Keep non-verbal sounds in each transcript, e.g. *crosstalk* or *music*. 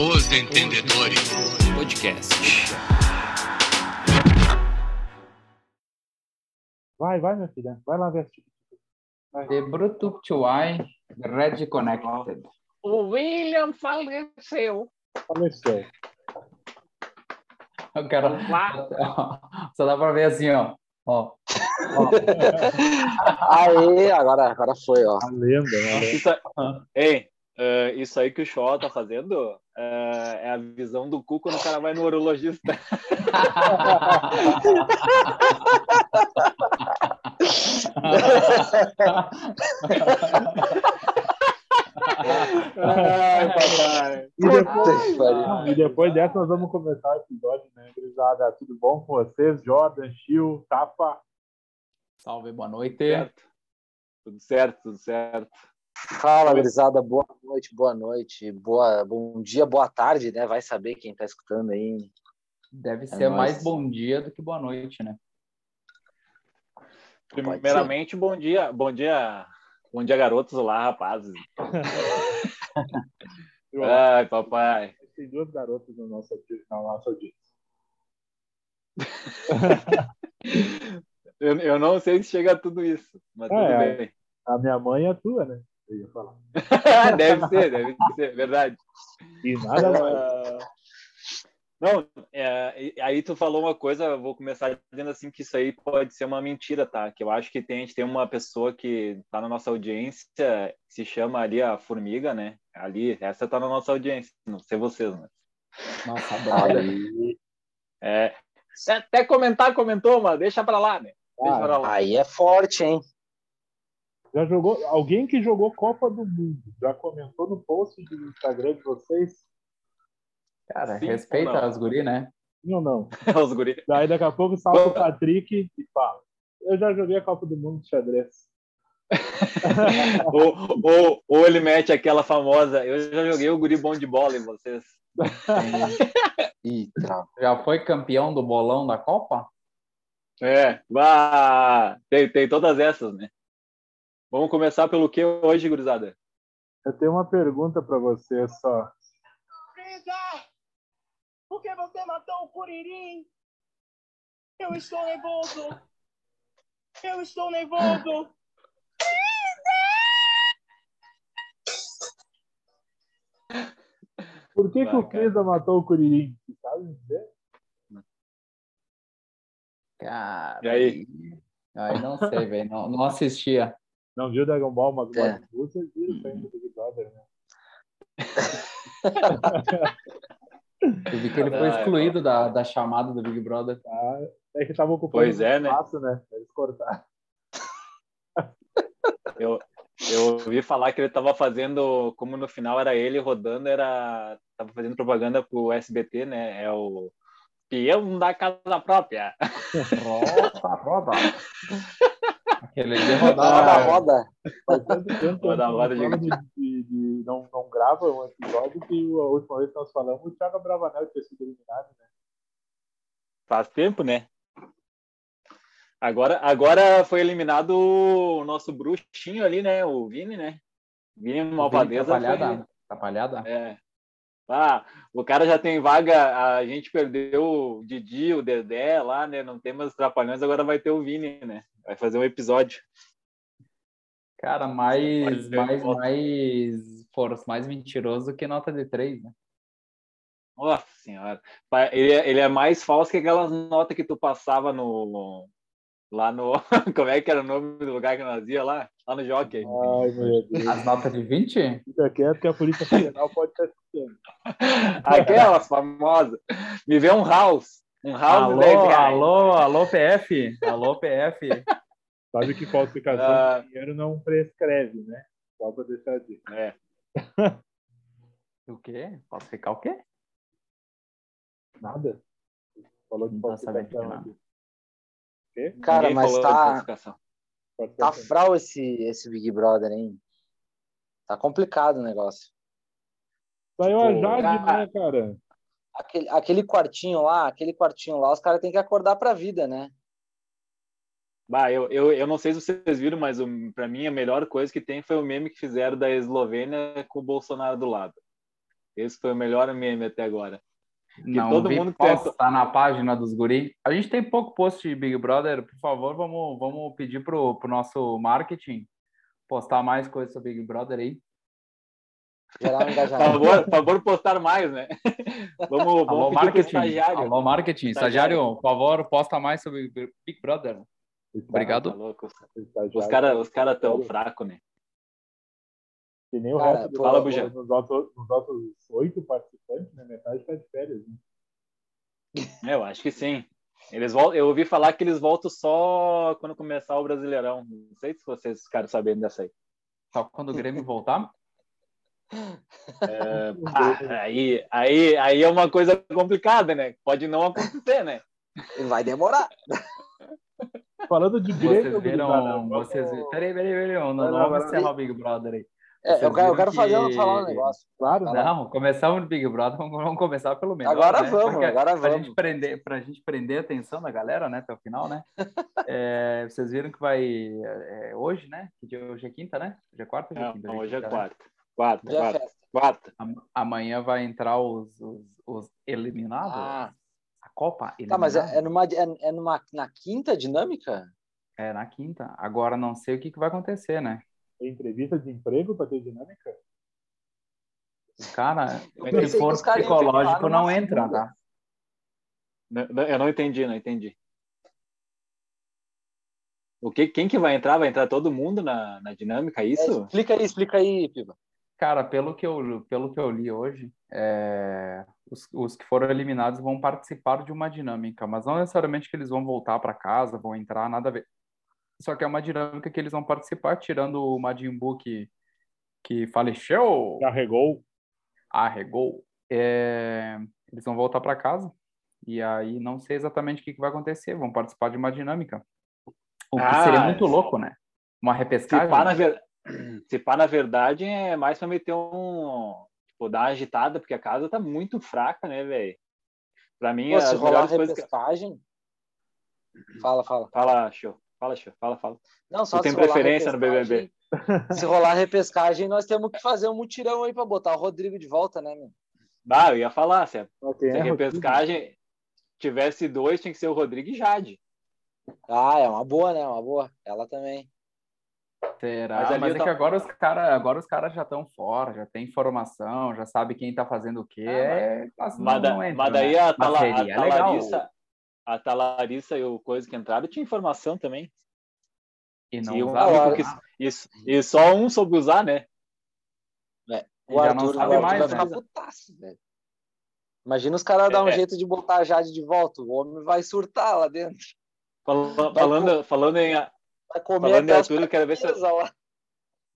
Os Entendedores Podcast. Vai, vai, minha filha. Vai lá ver. Vai. The Bruto to I, Red Connected. O William faleceu. Faleceu. Eu quero. Só dá pra ver assim, ó. ó. *laughs* Aê, agora, agora foi, ó. A lenda, né? Isso, ei, uh, isso aí que o Shaw tá fazendo uh, é a visão do cu quando o cara vai no urologista. Ai, papai. E depois, e depois dessa nós vamos começar o episódio, né, gurizada? Tudo bom com vocês? Jordan, Chiu, Tapa. Salve, boa noite. Certo. Tudo certo, tudo certo. Fala, gurizada. Boa noite, boa noite. Boa, bom dia, boa tarde, né? Vai saber quem tá escutando aí. Deve ser nóis. mais bom dia do que boa noite, né? Primeiramente, bom dia, bom dia, bom dia, garotos. Olá, rapazes. *laughs* Ai, papai. Tem duas garotas na nossa, na nossa audiência. *laughs* Eu, eu não sei se chega a tudo isso, mas tudo É, bem. A minha mãe é a tua, né? Eu ia falar. *laughs* deve ser, deve ser, verdade. E nada mais. Ah, Não, é, aí tu falou uma coisa, eu vou começar dizendo assim que isso aí pode ser uma mentira, tá? Que eu acho que tem, a gente tem uma pessoa que tá na nossa audiência, que se chama ali a Formiga, né? Ali, essa tá na nossa audiência, não sei vocês, né? Nossa, *laughs* brother. É, até- até comentar, comentou, mas deixa pra lá, né? Deixa Ah, pra lá. aí é forte, hein? Já jogou? Alguém que jogou Copa do Mundo já comentou no post do Instagram de vocês? Cara, Sim respeita não? as guri, né? Ou não? *laughs* Os guri. Daí daqui a pouco salta o Patrick e fala. Eu já joguei a Copa do Mundo de xadrez. ou, ou, ou ele mete aquela famosa, eu já joguei o guri bom de bola em vocês. *laughs* Eita. Já foi campeão do bolão da Copa? É, vá, tem, tem todas essas, né? Vamos começar pelo que hoje, gurizada? Eu tenho uma pergunta para você só. Brisa! Por que você matou o Curirim? Eu estou nervoso! Eu estou nervoso! Por que, que o Vai. Frieza matou o Curirim? Você sabe dizer? Cara. E aí? Aí não sei, velho. Não, não assistia. Não viu Dragon Ball, mas É. é. você viu isso aí no Big Brother, né? *laughs* Eu vi que ele foi excluído da, da chamada do Big Brother. Tá? É que tava ocupando Pois é, né? espaço, né? Eles cortaram. *laughs* Eu, eu ouvi falar que ele estava fazendo, como no final era ele rodando, era tava fazendo propaganda pro SBT, né? É o peão da casa própria. Roda, roda. *laughs* Aquele de Roda, rodar. roda. Faz tanto tempo que Roda, roda, de, de- de- não, não grava um episódio que a última vez que nós falamos, o Thiago Bravanel tinha sido eliminado, né? Faz tempo, né? Agora, agora foi eliminado o nosso bruxinho ali, né? O Vini, né? Vini Malvadeza. foi- Atrapalhada. Atrapalhada. É. Ah, o cara já tem vaga, a gente perdeu o Didi, o Dedé lá, né? Não tem mais os trapalhões, agora vai ter o Vini, né? Vai fazer um episódio. Cara, mais, mais, volta. mais, força, mais mentiroso que nota de três, né? Nossa senhora. Ele é, ele é mais falso que aquelas notas que tu passava no. Lá no. *laughs* Como é que era o nome do lugar que nós ia lá? Lá no Jockey. Ai, meu Deus. As notas de 20? Fica quieto que a Polícia Federal pode estar escutando. *laughs* Aquelas famosas. Me vê um house. Um house de 10 Alô, reais. alô, alô, PF. Alô, PF. Sabe que falsificação Ah. de dinheiro não prescreve, né? Só pra deixar disso. É. O quê? Posso ficar o quê? Nada? Falou de de falsificação. Quê? Cara, Ninguém mas tá, tá fral esse, esse Big Brother, hein? Tá complicado o negócio. Saiu a Pô, Jade, cara. né, cara? Aquele, aquele quartinho lá, aquele quartinho lá, os caras têm que acordar pra vida, né? Bah, eu, eu, eu não sei se vocês viram, mas para mim a melhor coisa que tem foi o meme que fizeram da Eslovênia com o Bolsonaro do lado. Esse foi o melhor meme até agora. Não todo vi mundo que postar na página dos guri. A gente tem pouco post de Big Brother. Por favor, vamos, vamos pedir pro, pro nosso marketing postar mais coisas sobre Big Brother aí. Por engajamento. favor, por favor, postar mais, né? *laughs* Vamos, Alô, vamos pro marketing. estagiário. Alô, marketing. Estagiário. Estagiário, por favor, posta mais sobre Big Brother. Obrigado. Tá louco. Os caras os cara tão fracos, né? Que nem o Cara, resto do- Fala, Buja. nos, outros, nos outros oito participantes, né? Metade tá de férias. Né? É, Eu acho que sim. Eles voltam, eu ouvi falar que eles voltam só quando começar o Brasileirão. Não sei se vocês ficaram sabendo dessa aí. Só quando o Grêmio voltar. É, *laughs* aí, aí, aí é uma coisa complicada, né? Pode não acontecer, né? Vai demorar. Falando de Grêmio, Vocês viram. vamos- Vocês... Peraí, peraí, peraí. Não, não, Não, vamos agora- encerrar o Big Brother aí. É, eu quero, eu quero fazer, que- falar um negócio. Claro, Tá né? Não, começamos no Big Brother, vamos, vamos começar pelo melhor. Agora né? vamos, Porque agora Pra vamos. gente, prender, pra gente prender a atenção da galera, né, até o final, né? *laughs* É, vocês viram que vai é, hoje, né? Que dia- Hoje é quinta, né? Hoje é quarta ou hoje é Não, quinta? hoje é quinta, né? quarta. Quarta, Já é quarta, quarta. Amanhã vai entrar os, os, os eliminados. Ah, A Copa tá, mas é, é numa, é, é numa, na quinta dinâmica? É na quinta. Agora não sei o que, que vai acontecer, né? Tem entrevista de emprego para ter dinâmica? Cara, for que caras iam psicológico, não entra, segunda. tá? Eu não entendi, não entendi. O que, quem que vai entrar? Vai entrar todo mundo na, na dinâmica, é É, isso? explica aí, explica aí, Piba. Cara, pelo que eu, pelo que eu li hoje, é, os, os que foram eliminados vão participar de uma dinâmica, mas não necessariamente que eles vão voltar para casa, vão entrar, nada a ver. Só que é uma dinâmica que eles vão participar, tirando o Majin Buu que, que faleceu, Carregou. arregou. É, eles vão voltar para casa e aí não sei exatamente o que, que vai acontecer, vão participar de uma dinâmica. O que Ah, seria muito se- louco, né? Uma Se repescagem. pá, na ver... *clears throat* Se pá, na verdade, é mais pra meter um. Tipo, dar uma agitada, porque a casa tá muito fraca, né, velho? Pra mim, Pô, se as rolar melhores coisas que. repescagem. Fala, fala. Fala, show. Fala. Fala, fala. Não, só Tu tem preferência no BBB? *laughs* Se rolar repescagem, nós temos que fazer um mutirão aí pra botar o Rodrigo de volta, né, meu? Ah, eu ia falar, se a, quem se a é repescagem tivesse dois, tinha que ser o Rodrigo e Jade. Ah, é uma boa, né? Uma boa. Ela também. Será? Mas Mas, é que agora os caras agora os caras já estão fora, já tem informação, já sabe quem tá fazendo o quê. Ah, é, mas não, Mas, da- não entra, mas daí né? a, Mas Tala, a seria legal. Talarissa, a Talarissa e o coisa que entraram tinha informação também. E não E, um que- isso, e só um soube usar, né? E O já Arthur, não sabe Arthur mais, vai né? ficar putaço, velho. Imagina os caras dar um É. jeito de botar a Jade de volta. O homem vai surtar lá dentro. Fal- Falando, falando em, Vai comer Falando em Arthur, eu quero ver se eu- lá.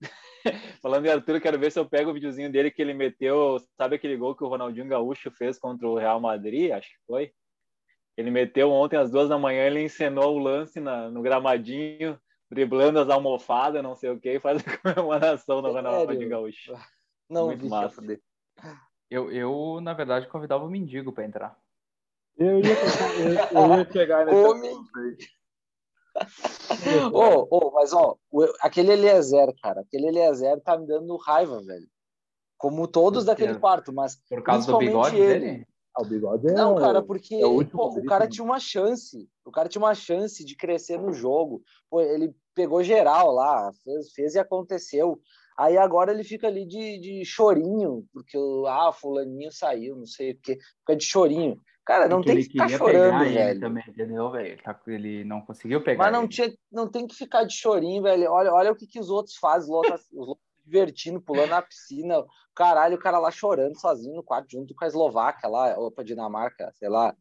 *laughs* falando em Arthur, eu quero ver se eu pego o videozinho dele que ele meteu. Sabe aquele gol que o Ronaldinho Gaúcho fez contra o Real Madrid? Acho que foi. Ele meteu ontem às duas da manhã, ele encenou o lance na- no gramadinho, driblando as almofadas, não sei o que, e faz a *laughs* comemoração no? Ronaldinho Gaúcho. Não, Muito vi, massa. fuder. Eu, eu, na verdade, convidava o mendigo para entrar. Eu ia, *laughs* eu, eu ia chegar nessa. Homem. Ô, ô, mas ó, o- aquele Eliezer, cara, aquele Eliezer tá me dando raiva, velho. Como todos Por daquele quarto, mas Por causa do Principalmente bigode ele. dele? Ah, o bigode é. Não, cara, porque é o último pô, o cara né? tinha uma chance. O cara tinha uma chance de crescer no jogo. Pô, ele pegou geral lá, fez, fez e aconteceu. Aí agora ele fica ali de, de chorinho, porque o ah, fulaninho saiu, não sei o quê. Fica de chorinho. Cara, não Porque tem que ele ficar chorando, pegar ele velho. também, entendeu, velho? Ele, tá- ele não conseguiu pegar Mas não, ele. tinha, não tem que ficar de chorinho, velho. Olha, olha o que, que os outros fazem, os outros, divertindo, pulando na piscina. Caralho, o cara lá chorando sozinho no quarto, junto com a Eslováquia lá, ou com a Dinamarca, sei lá.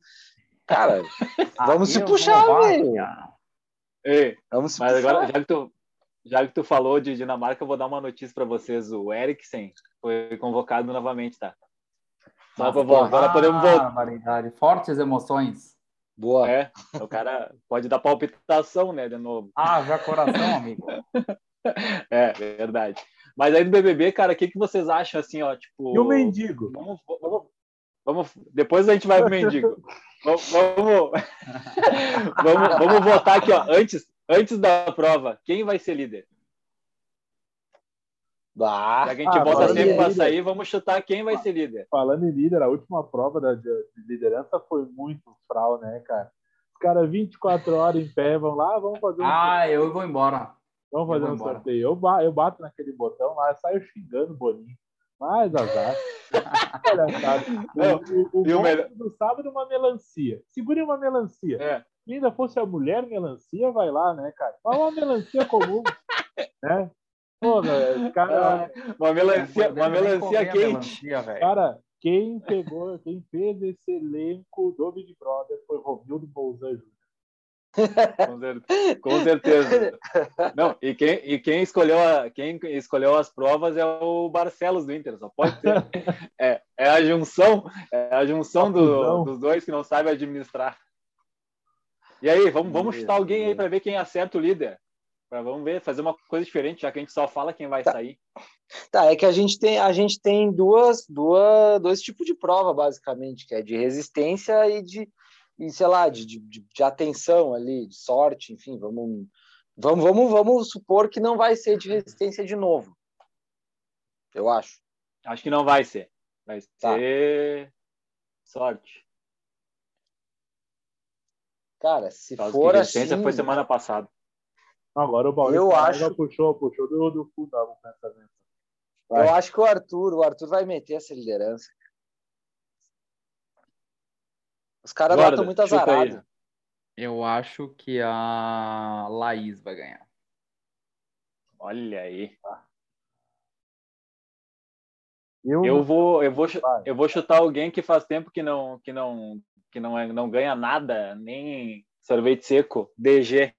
Cara, *laughs* vamos se Aqui, puxar, velho. Ei, vamos se mas puxar. agora, já que tu, já que tu falou de Dinamarca, eu vou dar uma notícia para vocês. O Eriksen foi convocado novamente, tá? Só Mas, pra, pô, agora podemos voltar. barbaridade. Fortes emoções. Boa. É, o cara pode dar palpitação, né, de novo. Ah, já coração, amigo. *laughs* É, verdade. Mas aí do BBB, cara, o que, que vocês acham, assim, ó, tipo... E o mendigo? Vamos, vamos, vamos, depois a gente vai pro mendigo. *laughs* Vamos, vamos, vamos, vamos votar aqui, ó, antes, antes da prova, quem vai ser líder? Bah, Já que a gente Ah, bota sempre pra sair, vamos chutar quem vai ser líder. Falando em líder, a última prova da, de de liderança foi muito fral, né, cara? Os caras 24 horas em pé, vão lá, vamos fazer um, Ah, eu vou embora. Vamos eu fazer um embora. sorteio. Eu, ba- eu bato naquele botão lá, eu saio xingando o Boninho. Mas azar. *laughs* Não, o o, o e melhor- do sábado é uma melancia. Segure uma melancia. É. Se ainda fosse a mulher melancia, vai lá, né, cara? Mas uma melancia comum, *laughs* né? Porra, cara, Uma melancia, Eu uma melancia comi a quente. melancia, velho. cara, quem pegou, quem fez esse elenco do Big Brother foi Romildo Bolzan Júnior. Com, cer- com certeza. Não, e quem, e quem escolheu a, quem escolheu as provas é o Barcelos do Inter, só pode ser. É, é a junção, é a junção do- dos dois que não sabem administrar. E aí, vamos, vamos chutar alguém aí para ver quem acerta o líder. Pra, vamos ver, fazer uma coisa diferente, já que a gente só fala quem vai Tá. sair. Tá, é que a gente tem, a gente tem duas, duas, dois tipos de prova, basicamente, que é de resistência e de, e, sei lá, de, de, de- atenção ali, de sorte, enfim, vamos, vamos, vamos, vamos supor que não vai ser de resistência de novo. Eu acho. Acho que não vai ser. Vai Tá. ser sorte. Cara, se causa for que assim, resistência foi semana passada. Agora o Maurício Eu acho- puxou, puxou do, do fundão o pensamento. eu acho que o Arthur, o Arthur vai meter essa liderança. Os caras lá estão muito azarados. Eu acho que a Laís vai ganhar. Olha aí. Eu, Eu vou, eu vou, eu vou chutar alguém que faz tempo que não, que não, que não, é, não ganha nada, nem sorvete seco. DG.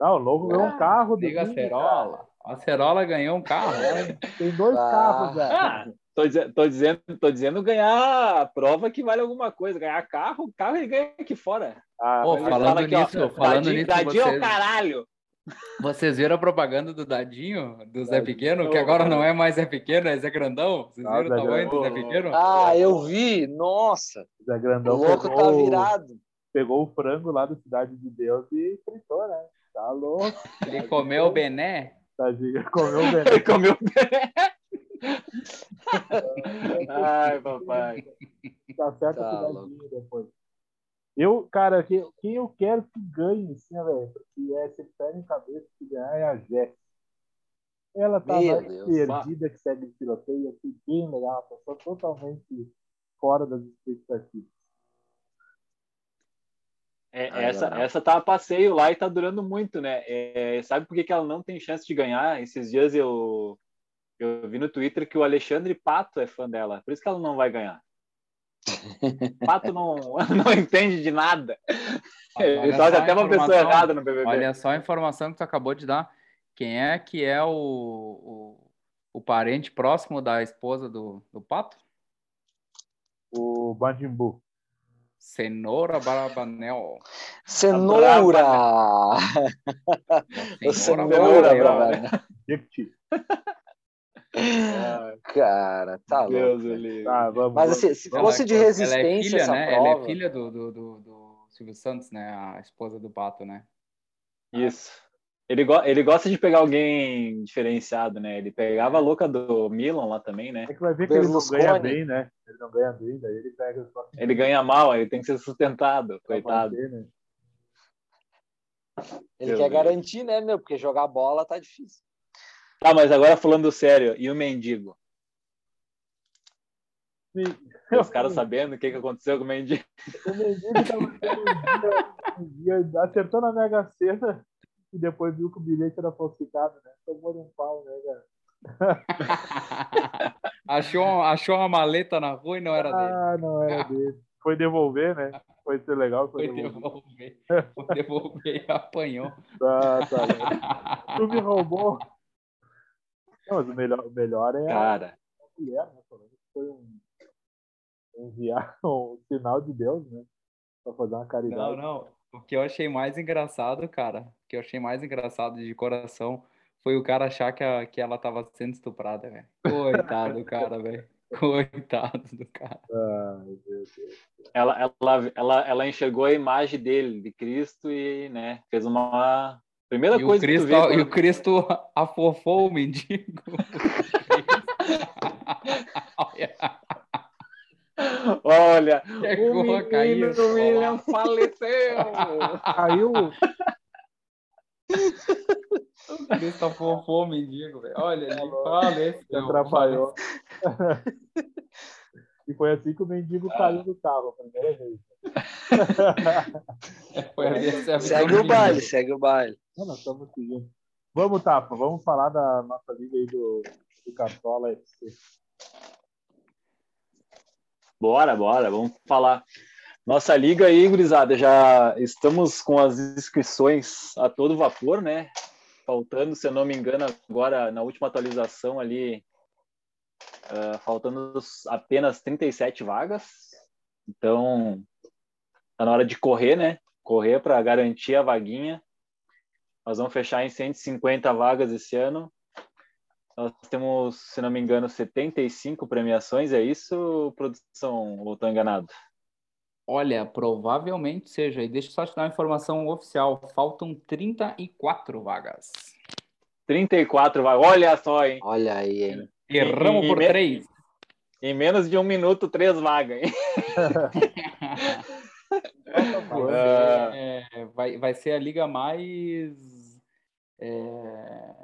Não, o Novo ganhou um carro. do Liga a Cerola. A Cerola ganhou um carro. cara. Tem dois Ah. carros, velho. Ah, tô, tô dizendo, tô dizendo ganhar a prova que vale alguma coisa. Ganhar carro, carro ele ganha aqui fora. Ah, Ele falando fala aqui, ó, nisso, falando dadinho, nisso, dadinho é o vocês- caralho. Vocês viram a propaganda do Dadinho, do Zé. Pequeno, que agora não é mais Zé Pequeno, é Zé Grandão? Vocês Ah, viram o Zé tamanho do Zé. Pequeno? Ah, eu vi. Nossa, Zé o Grandão louco tá pegou, virado. pegou o frango lá da Cidade de Deus e fritou, né? Tá louco. Ele *laughs* *laughs* comeu o Bené. Tadinho. Comeu o Ele veneno. comeu Ai, papai. Tá certo Tá depois. Eu, cara, quem, quem eu quero que ganhe, assim, né, velho, porque é se pé em cabeça que ganhar é a Jéssica. Ela tá Meu mais Deus. perdida que segue de tiroteio, assim, bem legal, uma pessoa totalmente fora das expectativas. É, Ah, essa, não. essa tá a passeio lá e tá durando muito, né? É, sabe por que, que ela não tem chance de ganhar? Esses dias eu, eu vi no Twitter que o Alexandre Pato é fã dela. Por isso que ela não vai ganhar. *laughs* Pato não, *laughs* não entende de nada. Ele Olha torce só a até uma pessoa informação. errada no BBB. Olha só a informação que tu acabou de dar. Quem é que é o, o, o parente próximo da esposa do, do Pato? O Bandimbu. Cenoura Barabanel. Cenoura! *laughs* Cenoura O Cenoura, Cenoura, brava. Jequiti. Ai, *laughs* Cara, tá Deus louco. ele. Tá, vamos. Mas assim, se Ela- fosse de ela é resistência filha, essa né? prova... Ela é filha do, do, do, do Silvio Santos, né? A esposa do Pato, né? Isso. Ele, go ele gosta de pegar alguém diferenciado, né? Ele pegava a louca do Milan lá também, né? É que vai ver que ele não ganha bem, né? Ele não ganha bem, daí ele pega Ele ganha mal, ele tem que ser sustentado, pra coitado. né? Ele Meu quer Deus. garantir, né, meu? Porque jogar bola tá difícil. Tá, mas agora falando sério, e o mendigo? Os caras sabendo o que, que aconteceu com o mendigo. O mendigo tava um dia, um dia, acertou na Mega Sena e depois viu que o bilhete era falsificado, né? Tomou um pau, né, cara? *laughs* achou, achou uma maleta na rua e não era dele. Ah, não era dele. Foi devolver, né? Foi ser legal, foi, Foi devolver. devolver. Foi devolver e apanhou. *laughs* Tá, tá. *laughs* Tu me roubou. Não, mas o melhor, o melhor é a Cara, mulher, né? Falando que foi um, enviar *laughs* um sinal de Deus, né? Pra fazer uma Não, caridade. não. O que eu achei mais engraçado, cara, o que eu achei mais engraçado de coração foi o cara achar que, a, que ela tava sendo estuprada, velho. Coitado do cara, velho. Coitado do cara. *laughs* Ai, meu Deus. ela, ela, ela, ela enxergou a imagem dele, de Cristo, e né, fez uma, Primeira E o, coisa que Cristo, tu vê. e o Cristo *laughs* afofou o mendigo. *laughs* Olha, chegou o menino do William faleceu. *laughs* Caiu. O Cristo afofou o mendigo, velho. Olha, ele faleceu. Atrapalhou. E foi assim que o mendigo caiu do carro, a primeira vez. É Segue o baile, segue o baile. Não, nós estamos seguindo. Vamos, Tapa, vamos falar da nossa liga aí do, do Cartola FC. Bora, bora, vamos falar. Nossa liga aí, gurizada, já estamos com as inscrições a todo vapor, né? Faltando, se eu não me engano, agora na última atualização ali, ah, faltando apenas 37 vagas. Então, tá na hora de correr, né? Correr para garantir a vaguinha. Nós vamos fechar em 150 vagas esse ano. Nós temos, se não me engano, 75 premiações, é isso, produção? Ou estou enganado? Olha, provavelmente seja. E deixa eu só te dar uma informação oficial. Faltam 34 vagas. 34 vagas. Olha só, hein? Olha aí, hein? Erramos por três. Em menos de um minuto, três vagas, hein? *laughs* *laughs* É, vai, vai ser a liga mais é,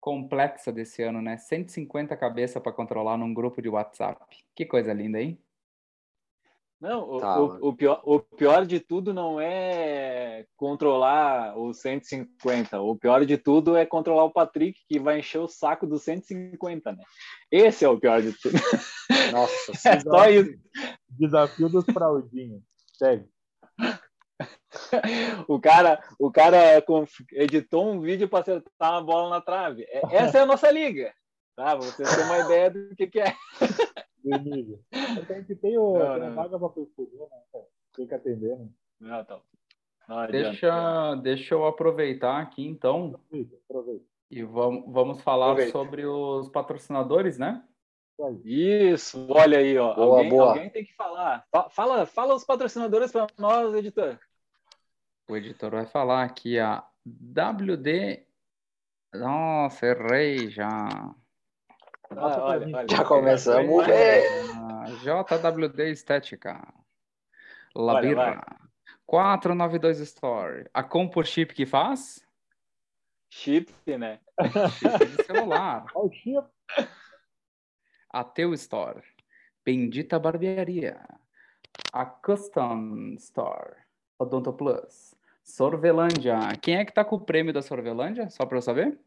complexa desse ano, né? 150 cabeças para controlar num grupo de WhatsApp. Que coisa linda, hein? Não, o, Tá, o- o pior, o pior de tudo não é controlar os 150. O pior de tudo é controlar o Patrick, que vai encher o saco dos 150, né? Esse é o pior de tudo. Nossa, *laughs* É só isso. Desafio dos fraudinhos. Segue. O cara, o cara editou um vídeo para acertar uma bola na trave. É- Essa é a nossa liga. Tá? Pra vocês terem uma ideia do que, que é. Então, a gente tem, o, Não, tem a não. vaga para né? Tem que atender, né? Não, tá. Não. Deixa, deixa eu aproveitar aqui então Aproveita, aproveita. e vamos, vamos falar Aproveita. sobre os patrocinadores, né? Isso olha aí, ó. Boa, alguém, boa. alguém tem que falar. Fa- Fala, fala os patrocinadores para nós, editor. O editor vai falar aqui a WD. Nossa, errei já. Ah, olha, olha. Já começamos bem. Ah, JWD Estética. Labirra. 492 Store. A Compo Chip que faz? Chip, né? Chip de celular. O chip. A Teu Store. Bendita Barbearia. A Custom Store. Odonto Plus. Sorvelândia. Quem é que tá com o prêmio da Sorvelândia? Só para eu saber?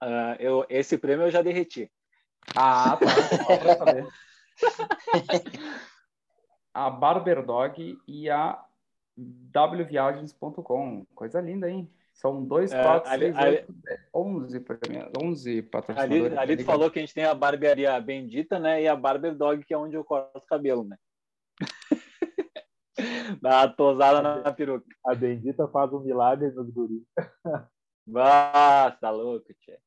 Ah, eu, esse prêmio eu já derreti. Ah, tá. Só pra saber. *laughs* A Barberdog e a wviagens.com. Coisa linda, hein? São dois, É, quatro, ali- seis, ali- oito, onze, onze Ali, patrocinadores. ali tu Liga- falou que a gente tem a barbearia bendita, né? E a Barber Dog, que é onde eu corto o cabelo, né? *laughs* Dá uma tosada na, peruca. A *laughs* bendita faz um milagre nos guris. Ah, tá louco, tia.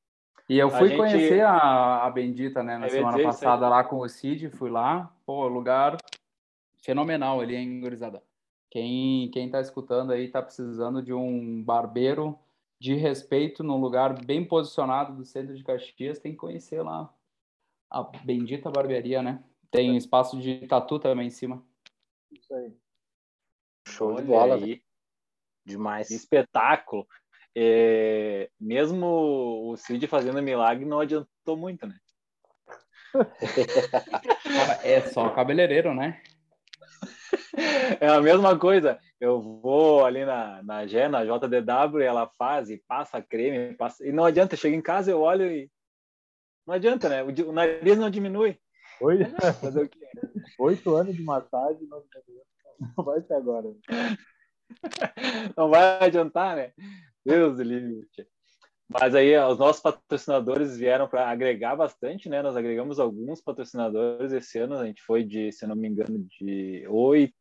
E eu A fui gente- conhecer a, a Bendita, né, na Eu semana passada lá com o Cid, fui lá. Pô, lugar fenomenal ali, hein, gurizada? Quem, quem tá escutando aí tá precisando de um barbeiro de respeito num lugar bem posicionado do centro de Caxias, tem que conhecer lá a Bendita Barbearia, né? Tem espaço de tatu também em cima. Isso aí. Show de Olha bola, aí. Demais. Que espetáculo. É, mesmo o Cid fazendo milagre não adiantou muito, né? *laughs* É só cabeleireiro, né? *laughs* É a mesma coisa. Eu vou ali na, na Gé, na JDW, ela faz e passa creme, passa... e não adianta. Chega em casa, eu olho e. Não adianta, né? O, o nariz não diminui. Oito, Fazer o quê? *laughs* oito anos de massagem, não, não vai ser agora. *laughs* Não vai adiantar, né? Deus do livre. Mas aí, ó, os nossos patrocinadores vieram para agregar bastante, né? Nós agregamos alguns patrocinadores esse ano. A gente foi de, se não me engano, de oito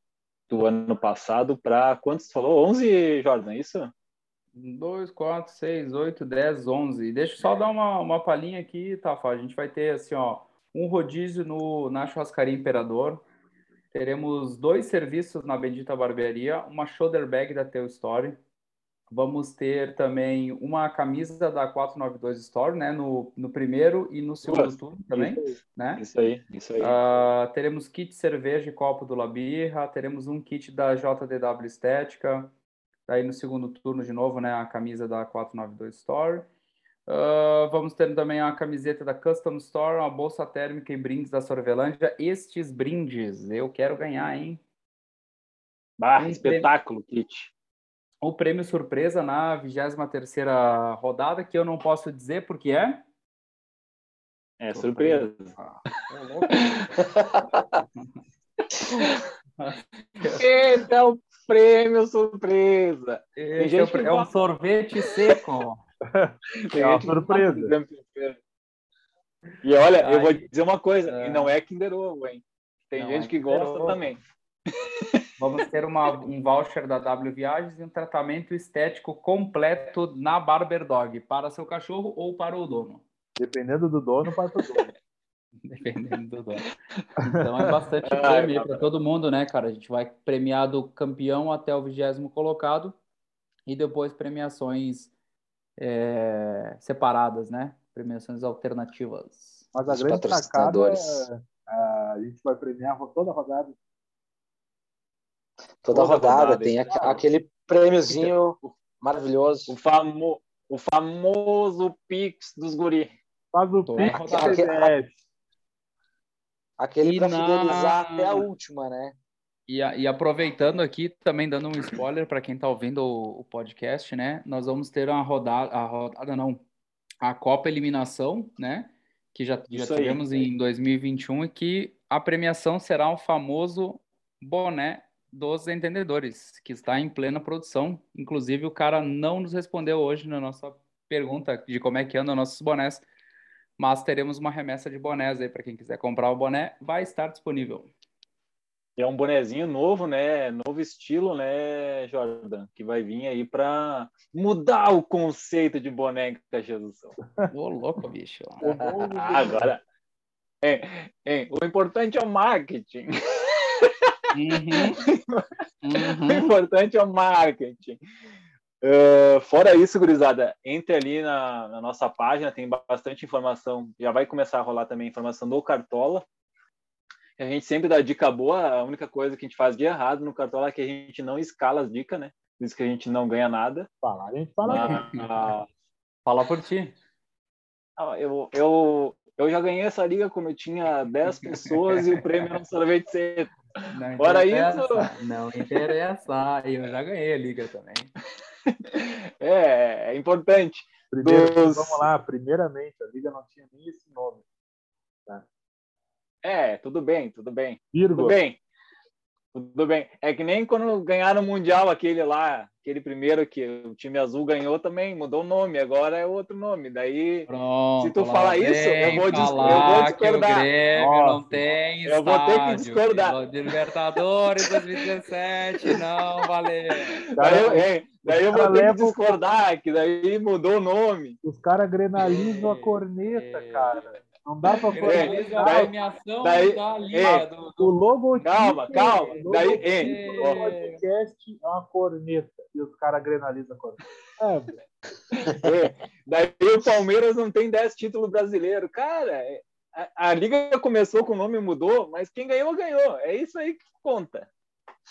ano passado para quantos? Falou 11, Jordan, é isso? 2, 4, 6, 8, 10, 11. Deixa eu só dar uma, uma palhinha aqui, Tafa. A gente vai ter, assim, ó, um rodízio no, na Churrascaria Imperador. Teremos dois serviços na Bendita Barbearia, uma shoulder bag da Teu Story. Vamos ter também uma camisa da 492 Store, né? No, no primeiro e no segundo turno também, né? Isso aí, isso aí. Ah, teremos kit cerveja e copo do Labirra, teremos um kit da JDW Estética, daí no segundo turno de novo, né, a camisa da 492 Store. Ah, vamos ter também a camiseta da Custom Store, uma bolsa térmica e brindes da Sorvelândia. Estes brindes eu quero ganhar, hein? bah, um espetáculo, Kit. O prêmio surpresa na 23ª rodada, que eu não posso dizer porque é... É surpresa. Ah, louco. *laughs* Esse é o prêmio surpresa. Esse é, é um sorvete seco. *laughs* Tem É uma surpresa. E olha, eu vou dizer uma coisa, é. e não é Kinder Ovo, hein? Tem Não gente é que gosta Ovo. também. *laughs* Vamos ter uma, um voucher da W Viagens e um tratamento estético completo na Barber Dog, para seu cachorro ou para o dono, Dependendo do dono, para o dono. *laughs* dependendo do dono. Então é bastante Ai, prêmio papai. para todo mundo, né, cara? A gente vai premiar do campeão até o vigésimo colocado e depois premiações é, separadas, né? Premiações alternativas. Mas a Os grande sacada patrocinadores. é a gente vai premiar toda a rodada. Toda, Toda rodada, rodada, tem aque- aquele prêmiozinho maravilhoso. O, famo... o famoso Pix dos guri. Faz o Pix. CPF. Aquele para na- fidelizar até a última, né? E, e aproveitando aqui, também dando um spoiler para quem está ouvindo o, o podcast, né? Nós vamos ter uma rodada, a rodada não, a Copa Eliminação, né? Que já, já Isso aí. tivemos em 2021 e que a premiação será o famoso boné dos entendedores, que está em plena produção. Inclusive, o cara não nos respondeu hoje na nossa pergunta de como é que andam nossos bonés, mas teremos uma remessa de bonés aí para quem quiser comprar o boné, vai estar disponível. É um bonezinho novo, né? Novo estilo, né, Jordan? Que vai vir aí para mudar o conceito de boné Caxias do Sul. Ô, louco, bicho. *laughs* Agora, hein, hein, o importante é o marketing. Uhum. *laughs* O importante é o marketing. Uh, fora isso, gurizada, entre ali na, na nossa página, tem bastante informação. Já vai começar a rolar também informação do Cartola. A gente sempre dá dica boa. A única coisa que a gente faz de errado no Cartola é que a gente não escala as dicas, né? Por isso que a gente não ganha nada. Falar, a gente fala. Mas, Fala por ti. ah, eu, eu, eu já ganhei essa liga quando eu tinha 10 pessoas e o prêmio era um sorvete seco. Não Fora interessa, Não interessa. Eu já ganhei a liga também. É, é importante. Primeiro, Dos- vamos lá, primeiramente, a liga não tinha nem esse nome. É, tudo bem, tudo bem. Tudo Vírgula. bem. Tudo bem. É que nem quando ganharam o Mundial, aquele lá, aquele primeiro que o time azul ganhou também, mudou o nome, agora é outro nome. Daí, Pronto. Se tu falar isso, eu vou dis- eu falar vou que discordar. Nossa. não tem Eu vou ter que discordar. De Libertadores *laughs* 2017, não valeu. daí, eu, é, daí eu vou ter que discordar, que daí mudou o nome. Os caras grenalizam a corneta, cara. Não dá pra Realiza a premiação daí- da liga é, do, O do... logo Calma, calma. Daí, é, o podcast é uma corneta e os caras grenalizam a corneta. É. É, daí o Palmeiras não tem 10 títulos brasileiros. Cara, é, a, a liga começou com o nome mudou, mas quem ganhou, ganhou. É isso aí que conta.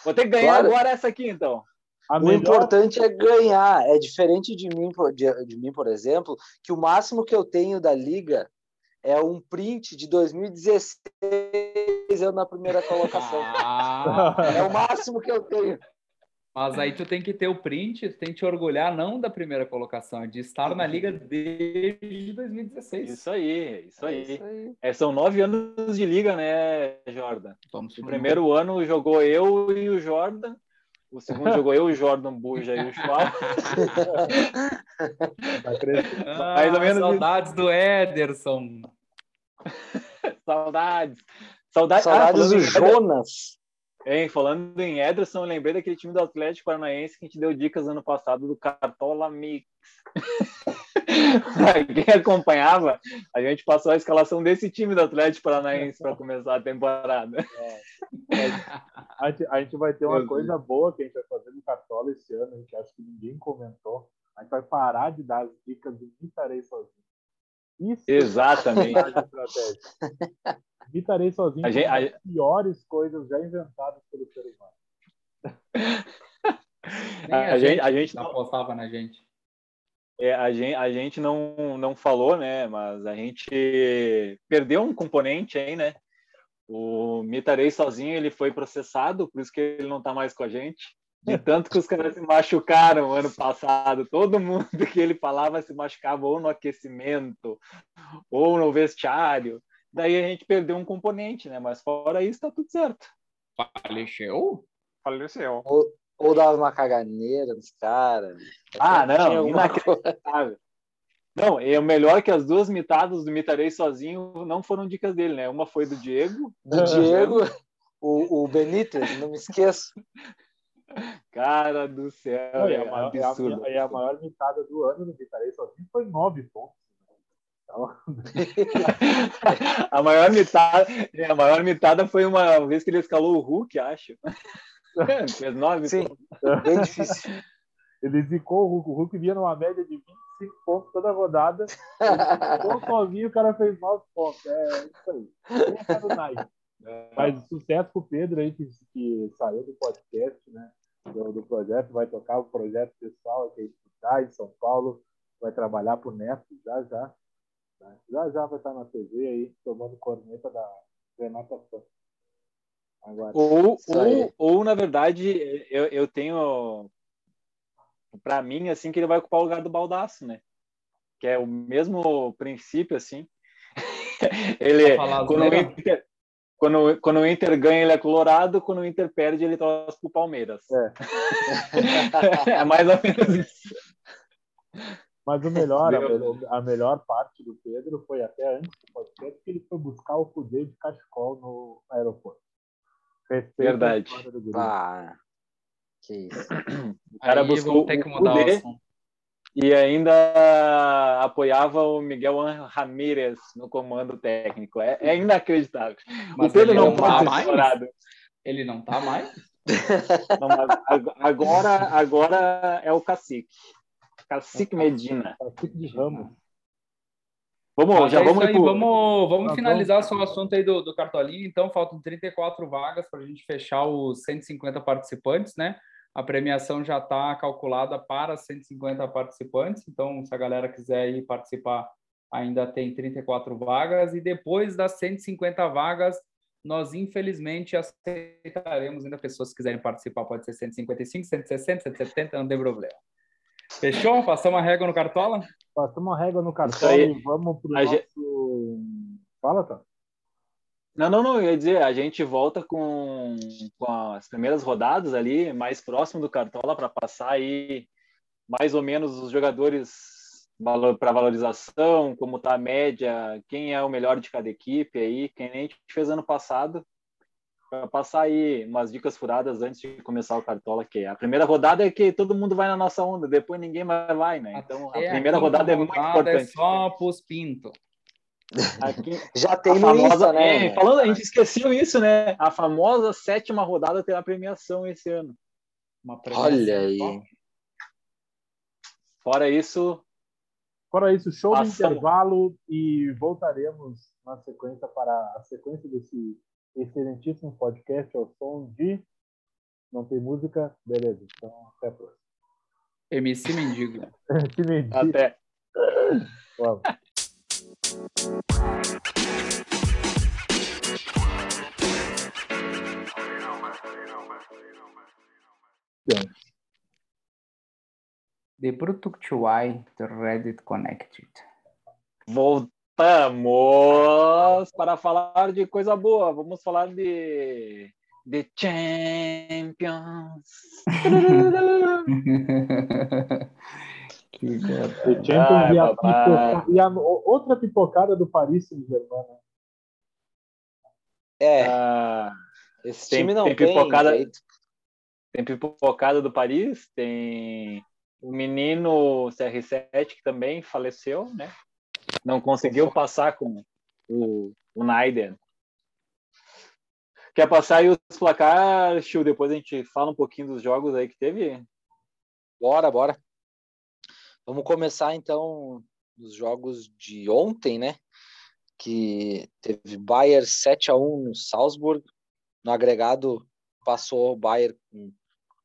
Vou ter que ganhar Claro. agora essa aqui, então. a O melhor importante é ganhar. É diferente de mim, por- de, de mim, por exemplo, que o máximo que eu tenho da liga é um print de 2016 eu na primeira colocação. Ah, É o máximo que eu tenho. mas aí tu tem que ter o print, tu tem que te orgulhar não da primeira colocação, é de estar na liga desde 2016. Isso aí, isso É aí. isso aí. É, são nove anos de liga, né, Jordan? Vamos O primeiro ano jogou eu e o Jordan. O segundo jogou eu, o Jordan Buja e o Schwab. Ah, *laughs* Mais ou menos saudades do Ederson. *laughs* Saudades. Saudades, Saudades ah, do Jonas. hein, falando em Ederson, eu lembrei daquele time do Atlético Paranaense que a gente deu dicas ano passado do Cartola Mix. *laughs* Quem acompanhava, a gente passou a escalação desse time do Atlético Paranaense para começar a temporada. A gente, a gente vai ter uma coisa boa que a gente vai fazer no Cartola esse ano, a gente acha que ninguém comentou. A gente vai parar de dar as dicas do Mitarei sozinho. Isso Exatamente. é a. Mitarei sozinho A gente- é uma a- das piores coisas já inventadas pelo ser humano. Nem A gente, a gente não não, apostava na gente. é, a gente, a gente não, não falou, né? Mas a gente perdeu um componente aí, né? O Mitarei sozinho ele foi processado, por isso que ele não está mais com a gente. De tanto que os caras se machucaram ano passado. Todo mundo que ele falava se machucava ou no aquecimento, ou no vestiário. Daí a gente perdeu um componente, né? Mas fora isso, tá tudo certo. Faleceu? Faleceu. Ou dava uma caganeira nos caras. Ah, não, inacreditável. Não, e o melhor é que as duas mitadas do Mitarei sozinho não foram dicas dele, né? Uma foi do Diego, Do Diego, o, o Benítez, não me esqueço. Cara do céu, Não, é a, maior, a- absurdo. e a maior mitada do ano no Mitarei sozinho foi nove pontos. Então, *laughs* a maior mitada, é, a maior mitada foi uma vez que ele escalou o Hulk, acho. *laughs* Fez nove Sim, pontos. bem difícil. ele zicou o Hulk. O Hulk vinha numa média de 25 pontos toda rodada. Ele ficou sozinho, o cara fez 9 pontos. É isso aí. É Mas sucesso pro Pedro aí, que, que saiu do podcast, né? Do, do projeto, vai tocar o projeto pessoal aqui estudar em São Paulo, vai trabalhar pro Neto já já. né? Já já vai estar na TV aí, tomando corneta da Renata Fã. Agora. Ou, ou, ou, na verdade, eu, eu tenho para mim assim que ele vai ocupar o lugar do Baldaço, né? Que é o mesmo princípio assim. *laughs* ele quando. Inter, quando, quando o Inter ganha, ele é colorado, quando o Inter perde, ele torce pro Palmeiras. É. *laughs* é mais ou menos isso. Mas o melhor, a, a melhor parte do Pedro foi até antes do podcast que ele foi buscar o poder de cachecol no aeroporto. Respeito Verdade. Ah, que isso. O cara Aí buscou ter que o mudar o assunto. E ainda apoiava o Miguel Ramírez no comando técnico. É, é inacreditável. Mas o Pedro ele não, não pode tá mais? explorado. Ele não tá mais? *laughs* Não, agora, agora é o cacique. Cacique Medina. Cacique de Ramos. Vamos, Mas já é vamos aí, pro- vamos, vamos Tá finalizar só o assunto aí do, do Cartolinho. Então, faltam 34 vagas para a gente fechar os 150 participantes, né? A premiação já está calculada para 150 participantes. Então, se a galera quiser ir participar, ainda tem 34 vagas. E depois das 150 vagas, nós infelizmente aceitaremos ainda pessoas que quiserem participar. Pode ser 155, 160, 170, não tem problema. Fechou? Passamos a régua no Cartola? Passamos uma régua no aí. e vamos pro A nosso... gente- Fala, tá? Não, não, não. Eu ia dizer, a gente volta com, com as primeiras rodadas ali, mais próximo do Cartola, para passar aí mais ou menos os jogadores para valorização, como está a média, quem é o melhor de cada equipe aí, quem nem a gente fez ano passado, para passar aí umas dicas furadas antes de começar o Cartola, que a primeira rodada é que todo mundo vai na nossa onda, depois ninguém mais vai, né? Então a primeira rodada é muito rodada importante. É só pros pinto. Aqui, *laughs* Já tem a no famosa, Insta, né? é, falando, a gente esqueceu isso, né? A famosa sétima rodada terá premiação esse ano. Uma premiação Olha aí. top. Fora isso, Fora isso, show Passamos. intervalo e voltaremos na sequência para a sequência desse excelentíssimo podcast ao som de Não tem música? Beleza, então até a próxima. MC Mendigo. *laughs* Que mentira. até. Vamos. The Brutuctuai to Reddit Connected. Voltamos para falar de coisa boa. Vamos falar de The Champions. *laughs* que cara. The Champions e, a pipoca- e a outra pipocada do Paris Saint-Germain. né? É, Ah, esse tem- time não tem tem, pipocada- jeito. tem pipocada do Paris, tem o menino CR7 que também faleceu, né? Não conseguiu passar com o, o Naiden. Quer passar aí os placares, Chiu? Depois a gente fala um pouquinho dos jogos aí que teve. Bora, bora. Vamos começar então os jogos de ontem, né? Que teve Bayern 7 a 1 no Salzburg. No agregado passou o Bayern com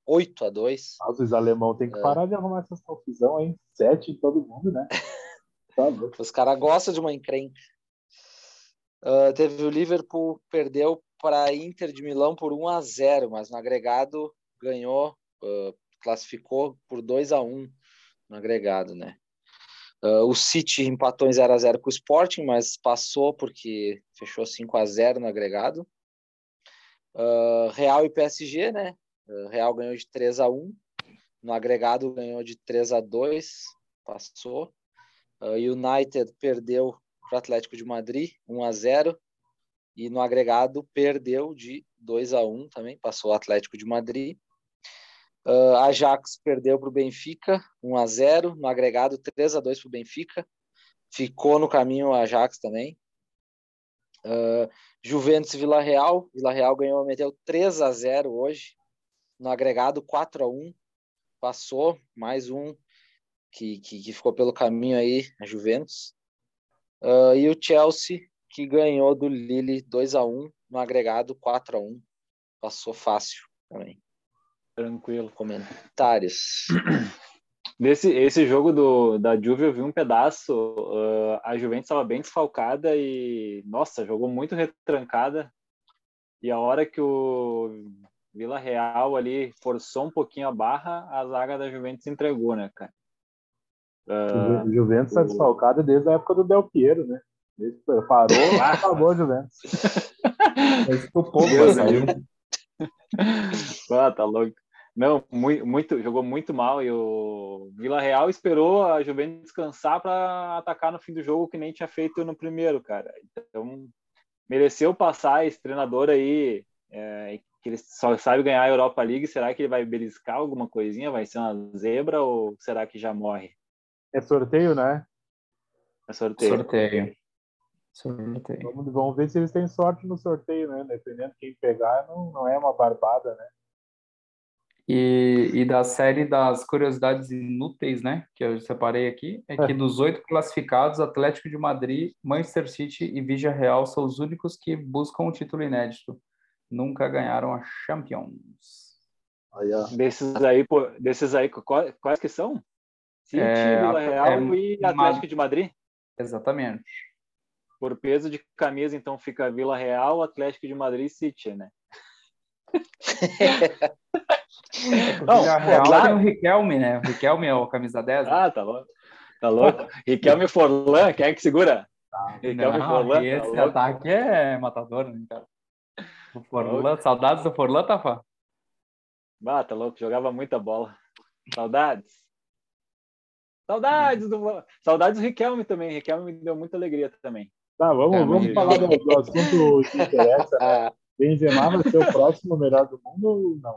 8 a 2. Nossa, os alemão tem que é. parar de arrumar essas confusão, hein? 7 em todo mundo, né? *laughs* Tá os caras gostam de uma encrenca. Uh, teve o Liverpool perdeu para Inter de Milão por 1 a 0, mas no agregado ganhou, uh, classificou por 2 a 1 no agregado, né? Uh, o City empatou em 0 a 0 com o Sporting, mas passou porque fechou 5 a 0 no agregado. Uh, Real e PSG, né? Uh, Real ganhou de 3 a 1 no agregado ganhou de 3 a 2 passou. Uh, United perdeu para o Atlético de Madrid, 1 a 0 e no agregado perdeu de 2 a 1 também, passou o Atlético de Madrid. Uh, Ajax perdeu para o Benfica, 1 a 0 no agregado 3 a 2 para o Benfica. Ficou no caminho o Ajax também. Uh, Juventus e Vila Real. Vila Real ganhou, meteu 3 a 0 hoje. No agregado 4 a 1 Passou mais um que, que, que ficou pelo caminho aí, a Juventus. Uh, e o Chelsea, que ganhou do Lille 2 a 1 no agregado 4 a 1 Passou fácil também. Tranquilo. Comentários. Nesse esse jogo do, da Juve eu vi um pedaço. Uh, a Juventus estava bem desfalcada e, nossa, jogou muito retrancada. E a hora que o Vila Real ali forçou um pouquinho a barra, a zaga da Juventus entregou, né, cara? Uh, o Juventus está desfalcado desde a época do Del Piero, né? Desde parou, acabou *laughs* o Juventus. Estupou, né? *laughs* ah, tá louco. Não, muito, muito, jogou muito mal e o Vila Real esperou a Juventus descansar para atacar no fim do jogo que nem tinha feito no primeiro, cara. Então mereceu passar esse treinador aí é, que ele só sabe ganhar a Europa League. Será que ele vai beliscar alguma coisinha? Vai ser uma zebra ou será que já morre? É sorteio, né? É sorteio. Sorteio. Sorteio. Vamos, vamos ver se eles têm sorte no sorteio, né? Dependendo de quem pegar, não, não é uma barbada, né? E, e da série das curiosidades inúteis, né, que eu separei aqui, é que dos oito classificados, Atlético de Madrid, Manchester City e Vigia Real são os únicos que buscam um título inédito. Nunca ganharam a Champions. Aí, desses aí, pô, desses aí, quais, quais que são? City, é, Vila Real é, e Atlético de Madrid? Exatamente. Por peso de camisa, então fica Vila Real, Atlético de Madrid e City, né? *laughs* Não, a Real claro. tem o Riquelme, né? O Riquelme é o camisa 10. Né? Ah, tá louco. Tá louco. *laughs* Riquelme Forlan, quem é que segura? Ah, Riquelme não, Forlan. Esse tá ataque é matador, né, cara? O Forlan, tá saudades do Forlan, Tafa? Ah, tá louco, jogava muita bola. Saudades. Saudades do Saudades do Riquelme também. Riquelme me deu muita alegria também. Tá, vamos, vamos falar do, do assunto que *laughs* interessa. Né? Benzema vai ser o próximo melhor do mundo ou não?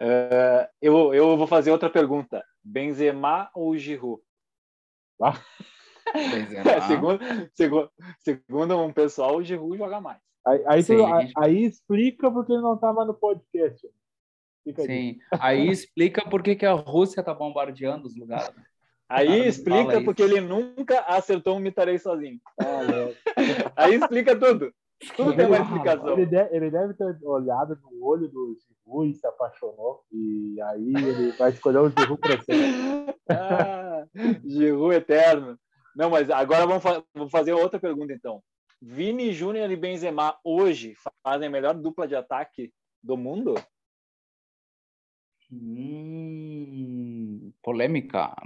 Uh, eu, eu vou fazer outra pergunta. Benzema ou Giroud? Ah. *laughs* segundo, segundo, segundo um pessoal, o Giroud joga mais. Aí, aí, tu, aí, aí explica porque ele não estava no podcast. Fica Sim, aí, explica por que, que a Rússia está bombardeando os lugares. Aí explica porque ele nunca acertou um mitarei sozinho. Ah, *laughs* aí explica tudo. Tudo tem uma explicação. Ele deve, ele deve, ter olhado no olho do Giru e se apaixonou. E aí ele vai escolher o Giru para sempre. *laughs* Ah, Giru eterno. Não, mas agora vamos, fa vamos fazer outra pergunta então. Vini Júnior e Benzema hoje fazem a melhor dupla de ataque do mundo? Hum, polêmica.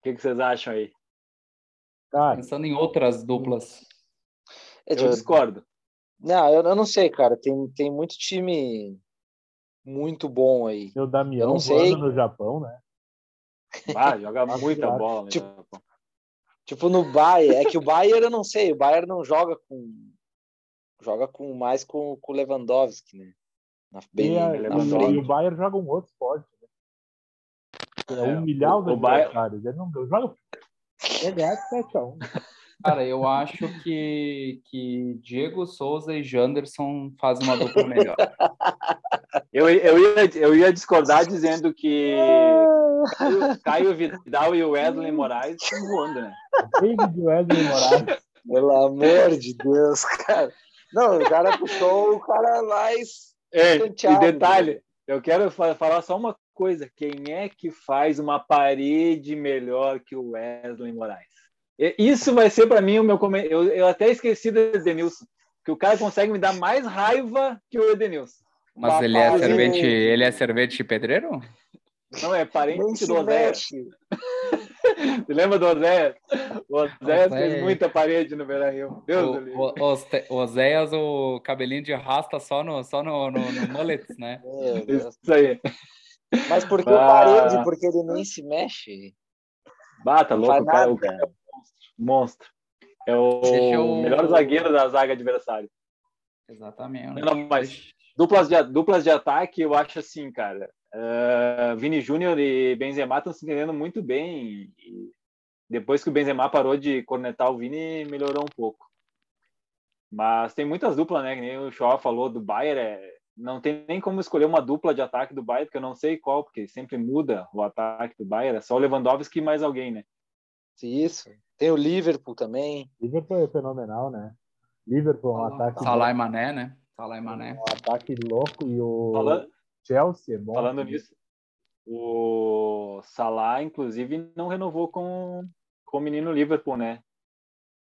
O que, que, vocês acham aí? Cara, Pensando em outras duplas. É, eu discordo. Não, eu, eu, não sei, cara. Tem, tem muito time muito bom aí. O Damião eu não sei. no Japão, né? Ah, joga muita bola. Tipo, tipo no Bayern. É que o Bayern eu não sei. O Bayern não joga com. Joga com mais com o Lewandowski, né? Na, bem, e, a, na e o Bayern joga um outro esporte. Né? É humilhar os o Bayern- adversários. Ele não joga. É ganhar de 7x1. Cara, eu acho que, que Diego Souza e Janderson fazem uma dupla melhor. *laughs* Eu, eu, ia, eu ia discordar dizendo que Caio, *laughs* Caio Vidal e o Wesley Moraes estão voando, né? David Wesley Moraes. Pelo amor de Deus, cara. Não, o cara puxou o cara mais. É, e detalhe, eu quero fa- falar só uma coisa. Quem é que faz uma parede melhor que o Wesley Moraes? E- Isso vai ser para mim o meu comentário. Eu, eu até esqueci do Edenilson, que o cara consegue me dar mais raiva que o Edenilson. Mas ele é servente, ele é servente pedreiro? Não é parente do. *laughs* Você lembra do Oséias? O Oséias Oséias. fez muita parede no Beira-Rio. Deus do O, o, Oséias, o cabelinho de rasta só no, só no, no, no mullets, né? Deus. Isso aí. Mas por que o Ah. parede? Porque ele nem se mexe. Bata, Não louco, o cara, o nada. cara é um monstro. É o eu- melhor zagueiro da zaga adversária. Exatamente. Não, mas duplas de, duplas de ataque, eu acho assim, cara. eh, Vini Júnior e Benzema estão se entendendo muito bem. E depois que o Benzema parou de cornetar o Vini, melhorou um pouco. Mas tem muitas duplas, né? Que nem o Shaw falou do Bayern. É, não tem nem como escolher uma dupla de ataque do Bayern, porque eu não sei qual, porque sempre muda o ataque do Bayern. É só o Lewandowski e mais alguém, né? Isso. Tem o Liverpool também. Liverpool é fenomenal, né? Liverpool é um ataque, Salah e Mané, né? Salah e Mané. um ataque louco e o Falando, Chelsea é bom. Falando nisso, o Salah, inclusive, não renovou com, com o menino Liverpool, né?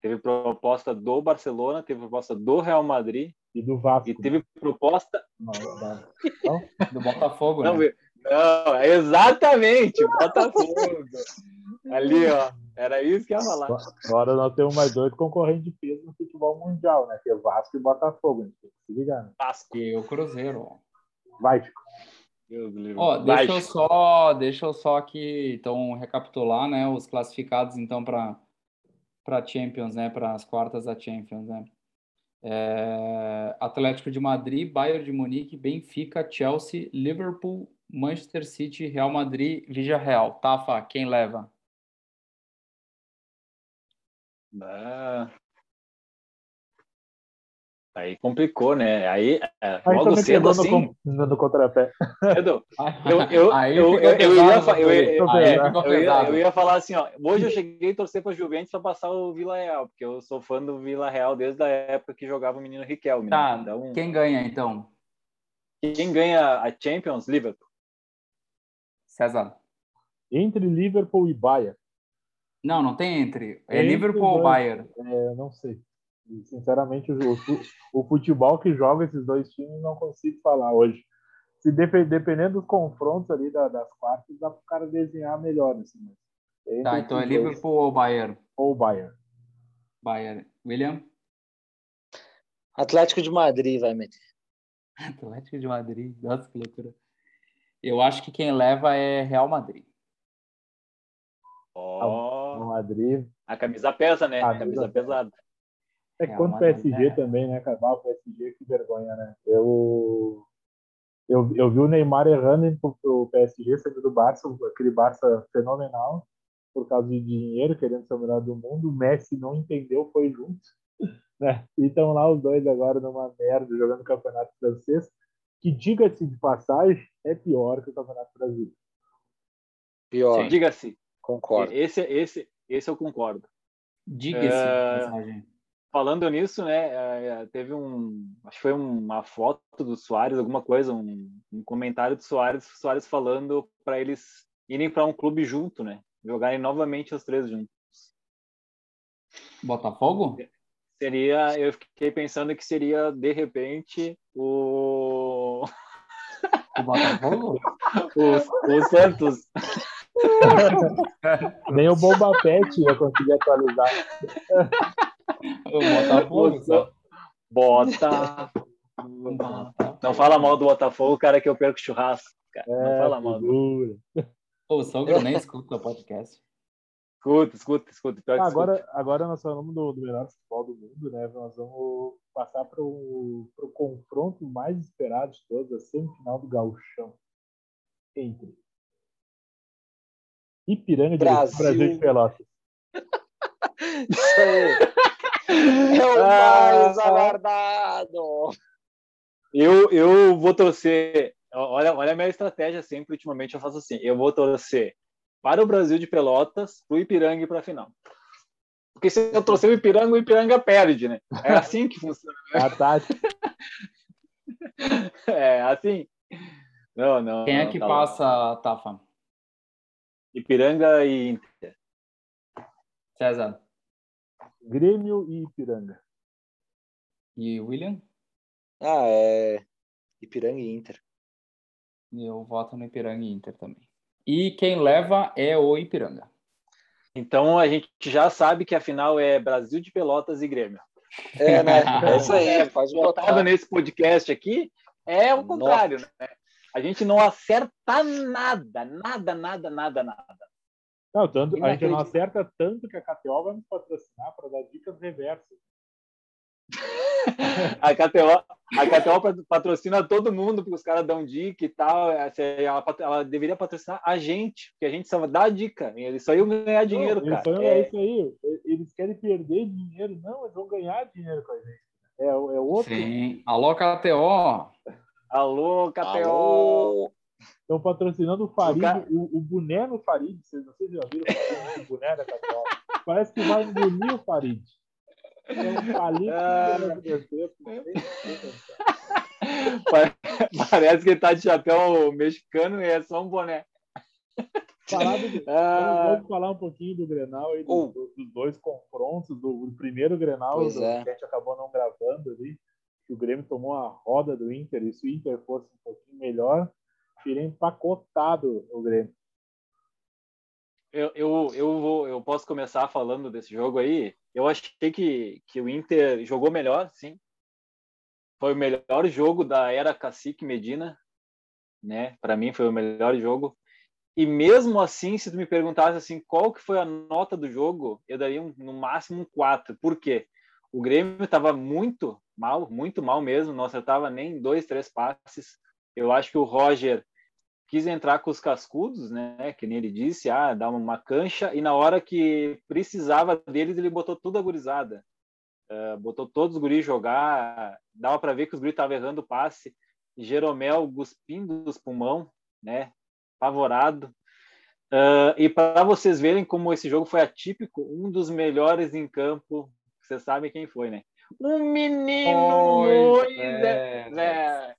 Teve proposta do Barcelona, teve proposta do Real Madrid E do Vasco. e teve proposta. Não, não. Do Botafogo, Não, né? não é exatamente, Botafogo. *laughs* Ali, ó. Era isso que ia falar. Agora nós temos mais dois concorrentes de peso no futebol mundial, né? Que é Vasco e Botafogo. A gente tem que se ligar, né? Vasco. E o Cruzeiro. ó. Vai, Chico. Ó, deixa eu só, deixa eu só aqui então recapitular, né, os classificados então para para Champions, né, para as quartas da Champions, né? É, Atlético de Madrid, Bayern de Munique, Benfica, Chelsea, Liverpool, Manchester City, Real Madrid, Villarreal. Tafa, quem leva? Ah. Aí complicou, né? Aí, é, Aí logo cedo assim, no, no contrapé. *laughs* Eu- eu- eu- ia falar assim, ó. Hoje eu cheguei a torcer para Juventus para passar o Vila Real, porque eu sou fã do Vila Real desde a época que jogava o menino Riquelme. né? Tá, Então, quem ganha então? quem ganha a Champions? Liverpool. César. Entre Liverpool e Bayern, Não, não tem entre. É Entre Liverpool ou. Bayern? é, eu não sei. E, Sinceramente, o, o futebol que joga esses dois times não consigo falar hoje. Se depe- dependendo dos confrontos ali da- das quartas, dá para o cara desenhar melhor. Assim, entre Tá, então é dois, Liverpool ou Bayern? Ou Bayern. Bayern. William? Atlético de Madrid vai meter. *laughs* Atlético de Madrid, nossa que loucura. Eu acho que quem leva é Real Madrid. Ó, No Madrid. a camisa pesa, né? A A camisa camisa pesada. É Real quanto o PSG é. também, né, cara? Ah, O PSG, que vergonha, né? Eu, eu, eu vi o Neymar errando pro, pro PSG, saindo do Barça, aquele Barça fenomenal, por causa de dinheiro, querendo ser o melhor do mundo. O Messi não entendeu, foi junto. Né? E estão lá os dois agora numa merda, jogando campeonato francês, que, diga-se de passagem, é pior que o campeonato brasileiro. Pior, Diga-se. concordo. Esse, esse, esse eu concordo. Diga-se, É. Falando nisso, né? eh, Teve um. Acho que foi uma foto do Soares, alguma coisa, um, um comentário do Soares, Soares falando para eles irem para um clube junto, né? Jogarem novamente os três juntos. Botafogo? Seria, eu fiquei pensando que seria de repente o O Botafogo? *laughs* o, o Santos. *laughs* Nem o Bomba Pet ia conseguir atualizar. *laughs* *laughs* Botafogo? só. Bota. Não fala mal do Botafogo, cara, que eu perco churrasco. Cara. Não É, fala mal. figura. Ô, O sogro nem escuta o podcast. Escuta, escuta, escuta. Pior que Ah, escuta. agora, agora nós falamos do, do melhor futebol do mundo, né? Nós vamos passar para o confronto mais esperado de todos, a semifinal do Gauchão. Entre Ipiranga de Brasil. Brasil de Pelotas. Isso aí. *laughs* É o Ah. mais aguardado. Eu, eu vou torcer. Olha, olha a minha estratégia sempre, ultimamente eu faço assim. Eu vou torcer para o Brasil de Pelotas, para o Ipiranga e para a final. Porque se eu torcer o Ipiranga, o Ipiranga perde, né? É assim que funciona. A *laughs* Tati. *laughs* É assim. Não, não. Quem é não, que tá passa, Tafa? Ipiranga e Inter. César Grêmio e Ipiranga. e William? Ah, é. Ipiranga e Inter. Eu voto no Ipiranga e Inter também. E quem leva é o Ipiranga. Então a gente já sabe que a final é Brasil de Pelotas e Grêmio. É, né? *laughs* É isso aí, pode Votado botar. nesse podcast aqui é o contrário, né? A gente não acerta nada, nada, nada, nada, nada. Não, tanto, a gente não acerta tanto que a KTO vai nos patrocinar para dar dicas reversas. *laughs* A KTO, a KTO patrocina todo mundo, porque os caras dão dica e tal. Essa- Ela, ela deveria patrocinar a gente, porque a gente só dá dica. Eles só iam ganhar dinheiro, não, cara. É, é isso aí. Eles querem perder dinheiro. Não, eles vão ganhar dinheiro com a gente. É, é outro. Sim. Alô, KTO. Alô, KTO! Alô? Estão patrocinando o Farid, O o, boné no Farid. Vocês não sei se já viram o Farid, o boné da KTO. Parece que vai engolir o Farid. É um palito Ah. Parece que ele tá de chapéu mexicano e é só um boné. Do- Ah, Vamos falar um pouquinho do Grenal aí, do- Oh. do- dos dois confrontos, do, do primeiro Grenal, é. que a gente acabou não gravando ali, que o Grêmio tomou a roda do Inter, e se o Inter fosse um pouquinho melhor, teria empacotado o Grêmio. eu, eu, eu, vou, eu posso começar falando desse jogo aí. Eu achei que, que o Inter jogou melhor, sim. Foi o melhor jogo da era Cacique Medina, né? Para mim foi o melhor jogo. E mesmo assim, se tu me perguntasse assim, qual que foi a nota do jogo, eu daria um, no máximo um 4. Por quê? O Grêmio estava muito mal, muito mal mesmo, não acertava nem dois, três passes. Eu acho que o Roger quis entrar com os cascudos, né? Que nem ele disse, ah, dar uma cancha, e na hora que precisava deles, ele botou tudo a gurizada. Uh, botou todos os guris jogar, dava para ver que os guris estavam errando o passe. Jeromel cuspindo dos pulmão, né? Apavorado. Uh, e para vocês verem como esse jogo foi atípico, um dos melhores em campo, vocês sabem quem foi, né? Um menino Moisés. É,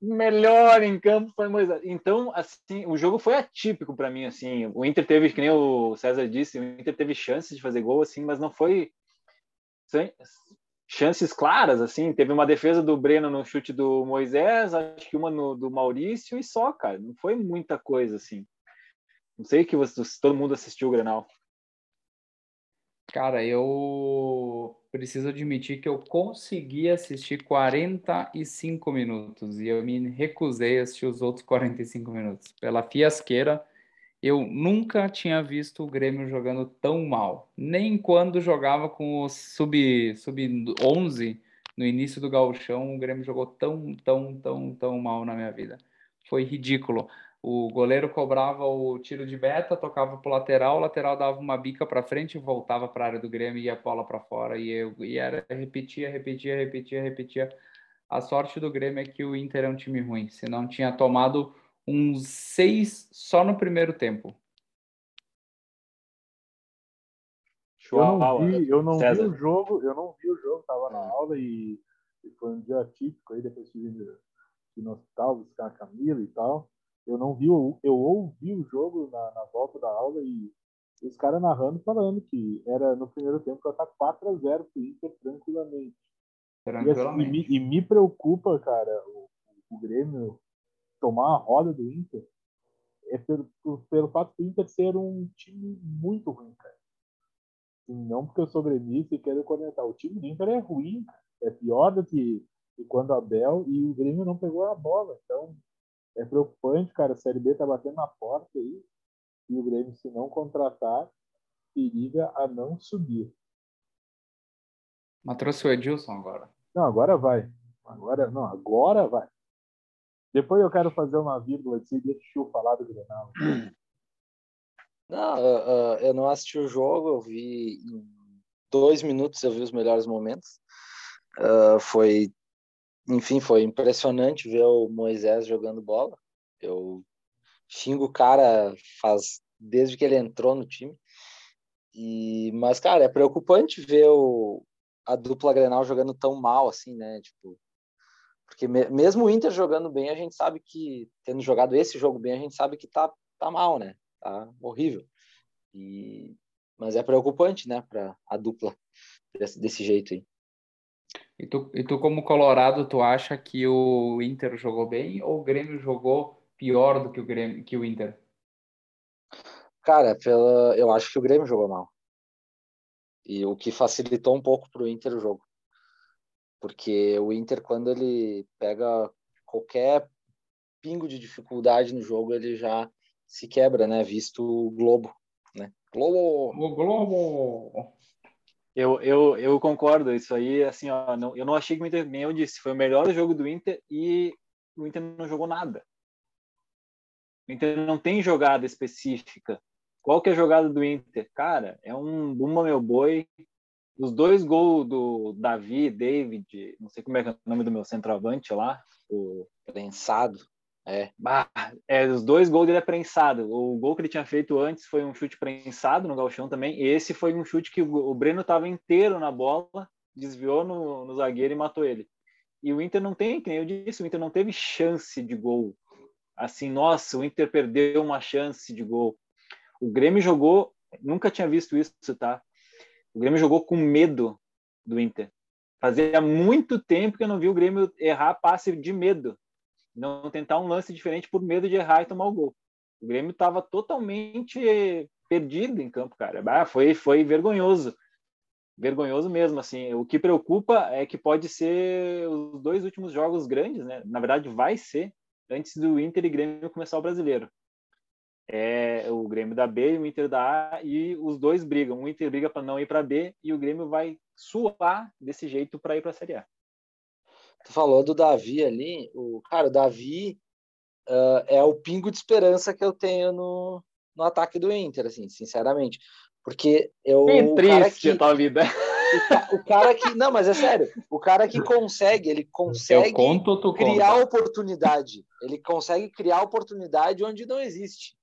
melhor em campo foi Moisés. Então, assim, o jogo foi atípico para mim, assim. O Inter teve, que nem o César disse, o Inter teve chances de fazer gol, assim, mas não foi sem- chances claras, assim. Teve uma defesa do Breno no chute do Moisés, acho que uma no, do Maurício e só, cara. Não foi muita coisa, assim. Não sei que você, se todo mundo assistiu o Grenal. Cara, eu preciso admitir que eu consegui assistir 45 minutos e eu me recusei a assistir os outros 45 minutos. Pela fiasqueira, eu nunca tinha visto o Grêmio jogando tão mal. Nem quando jogava com o sub, sub 11 no início do gauchão, o Grêmio jogou tão, tão, tão, tão mal na minha vida. Foi ridículo. O goleiro cobrava o tiro de beta, tocava pro lateral, o lateral dava uma bica para frente, voltava para a área do Grêmio e ia a bola para fora e, eu, e era repetia, repetia, repetia, repetia. A sorte do Grêmio é que o Inter é um time ruim, senão tinha tomado uns seis só no primeiro tempo. Eu não João, vi, eu não vi o jogo, eu não vi o jogo, tava na aula e, e foi um dia atípico aí, depois tive de, de no hospital buscar a Camila e tal. Eu não vi, o- eu ouvi o jogo na, na volta da aula e os caras narrando falando que era no primeiro tempo que tá 4 a 0 pro Inter tranquilamente. E, assim, e, Tranquilamente. me, e me preocupa, cara, o, o Grêmio tomar a roda do Inter é pelo, pelo fato do Inter ser um time muito ruim, cara. E não porque eu sou gremista e quero comentar. O time do Inter é ruim, cara. É pior do que, que quando a Bel e o Grêmio não pegou a bola. Então é preocupante, cara. A Série B tá batendo na porta aí. E o Grêmio, se não contratar, periga a não subir. Mas trouxe o Edilson agora. Não, agora vai. Agora, não, agora vai. Depois eu quero fazer uma vírgula assim, deixa eu falar do Grenal. *clears throat* Não, eu, eu- eu não assisti o jogo, eu vi em dois minutos, eu vi os melhores momentos. Ah, foi, enfim, foi impressionante ver o Moisés jogando bola. Eu xingo o cara faz desde que ele entrou no time. E, mas, cara, é preocupante ver o, a dupla Grenal jogando tão mal assim, né? Tipo, porque me- mesmo o Inter jogando bem, a gente sabe que, tendo jogado esse jogo bem, a gente sabe que tá, tá mal, né? Tá horrível. E, mas é preocupante, né, para a dupla desse, desse jeito aí. E tu, e tu, como colorado, tu acha que o Inter jogou bem ou o Grêmio jogou pior do que o Grêmio, que o Inter? Cara, pela, eu acho que o Grêmio jogou mal. E o que facilitou um pouco pro Inter o jogo. Porque o Inter, quando ele pega qualquer pingo de dificuldade no jogo, ele já se quebra, né? Visto o Globo, né? Globo! O Globo! Eu, eu, eu concordo, isso aí, assim, ó, não, eu não achei que o Inter, nem eu disse, foi o melhor jogo do Inter e o Inter não jogou nada. O Inter não tem jogada específica. Qual que é a jogada do Inter? Cara, é um bumba meu boi. Os dois gols do Davi, David, não sei como é, que é o nome do meu centroavante lá, o Prensado. É. Bah, é, os dois gols dele é prensado. O gol que ele tinha feito antes foi um chute prensado no galchão também. Esse foi um chute que o, o Breno estava inteiro na bola, desviou no, no zagueiro e matou ele. E o Inter não tem, que nem eu disse, o Inter não teve chance de gol. Assim, nossa, o Inter perdeu uma chance de gol. O Grêmio jogou, nunca tinha visto isso, tá? O Grêmio jogou com medo do Inter. Fazia muito tempo que eu não vi o Grêmio errar passe de medo não tentar um lance diferente por medo de errar e tomar o gol. O Grêmio estava totalmente perdido em campo, cara. Ah, foi, foi vergonhoso. Vergonhoso mesmo, assim. O que preocupa é que pode ser os dois últimos jogos grandes, né? Na verdade, vai ser antes do Inter e Grêmio começar o brasileiro. É o Grêmio da B e o Inter da A, e os dois brigam. O Inter briga para não ir para B e o Grêmio vai suar desse jeito para ir para a Série A. Tu falou do Davi ali, o cara, o Davi uh, é o pingo de esperança que eu tenho no, no ataque do Inter, assim, sinceramente. Porque eu. Bem o cara triste que, a tua vida. *laughs* o, ca- o cara que. Não, mas é sério. O cara que consegue, ele consegue conto criar conta? oportunidade. Ele consegue criar oportunidade onde não existe.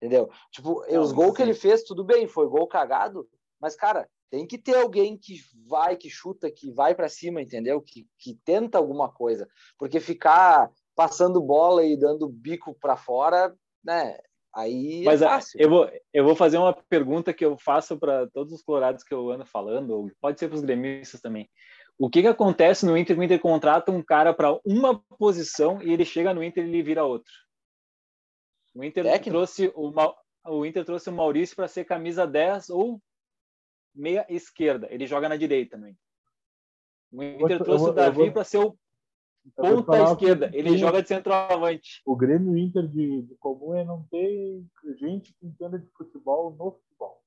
Entendeu? Tipo, Não, os gols sim. que ele fez, tudo bem, foi gol cagado, mas, cara, tem que ter alguém que vai, que chuta, que vai para cima, entendeu? Que, que tenta alguma coisa. Porque ficar passando bola e dando bico para fora, né? Aí Mas é fácil. eu vou, eu vou fazer uma pergunta que eu faço para todos os colorados que eu ando falando, ou pode ser para os gremistas também. O que, que acontece no Inter? O Inter contrata um cara para uma posição e ele chega no Inter e ele vira outro. O Inter Técnico? trouxe o, o Inter trouxe o Maurício para ser camisa 10 ou meia esquerda. Ele joga na direita no Inter. O Inter trouxe vou- o Davi vou- para ser o ponta esquerda. Ele joga de centroavante. O Grêmio Inter de, de comum é não ter gente que entenda de futebol no futebol.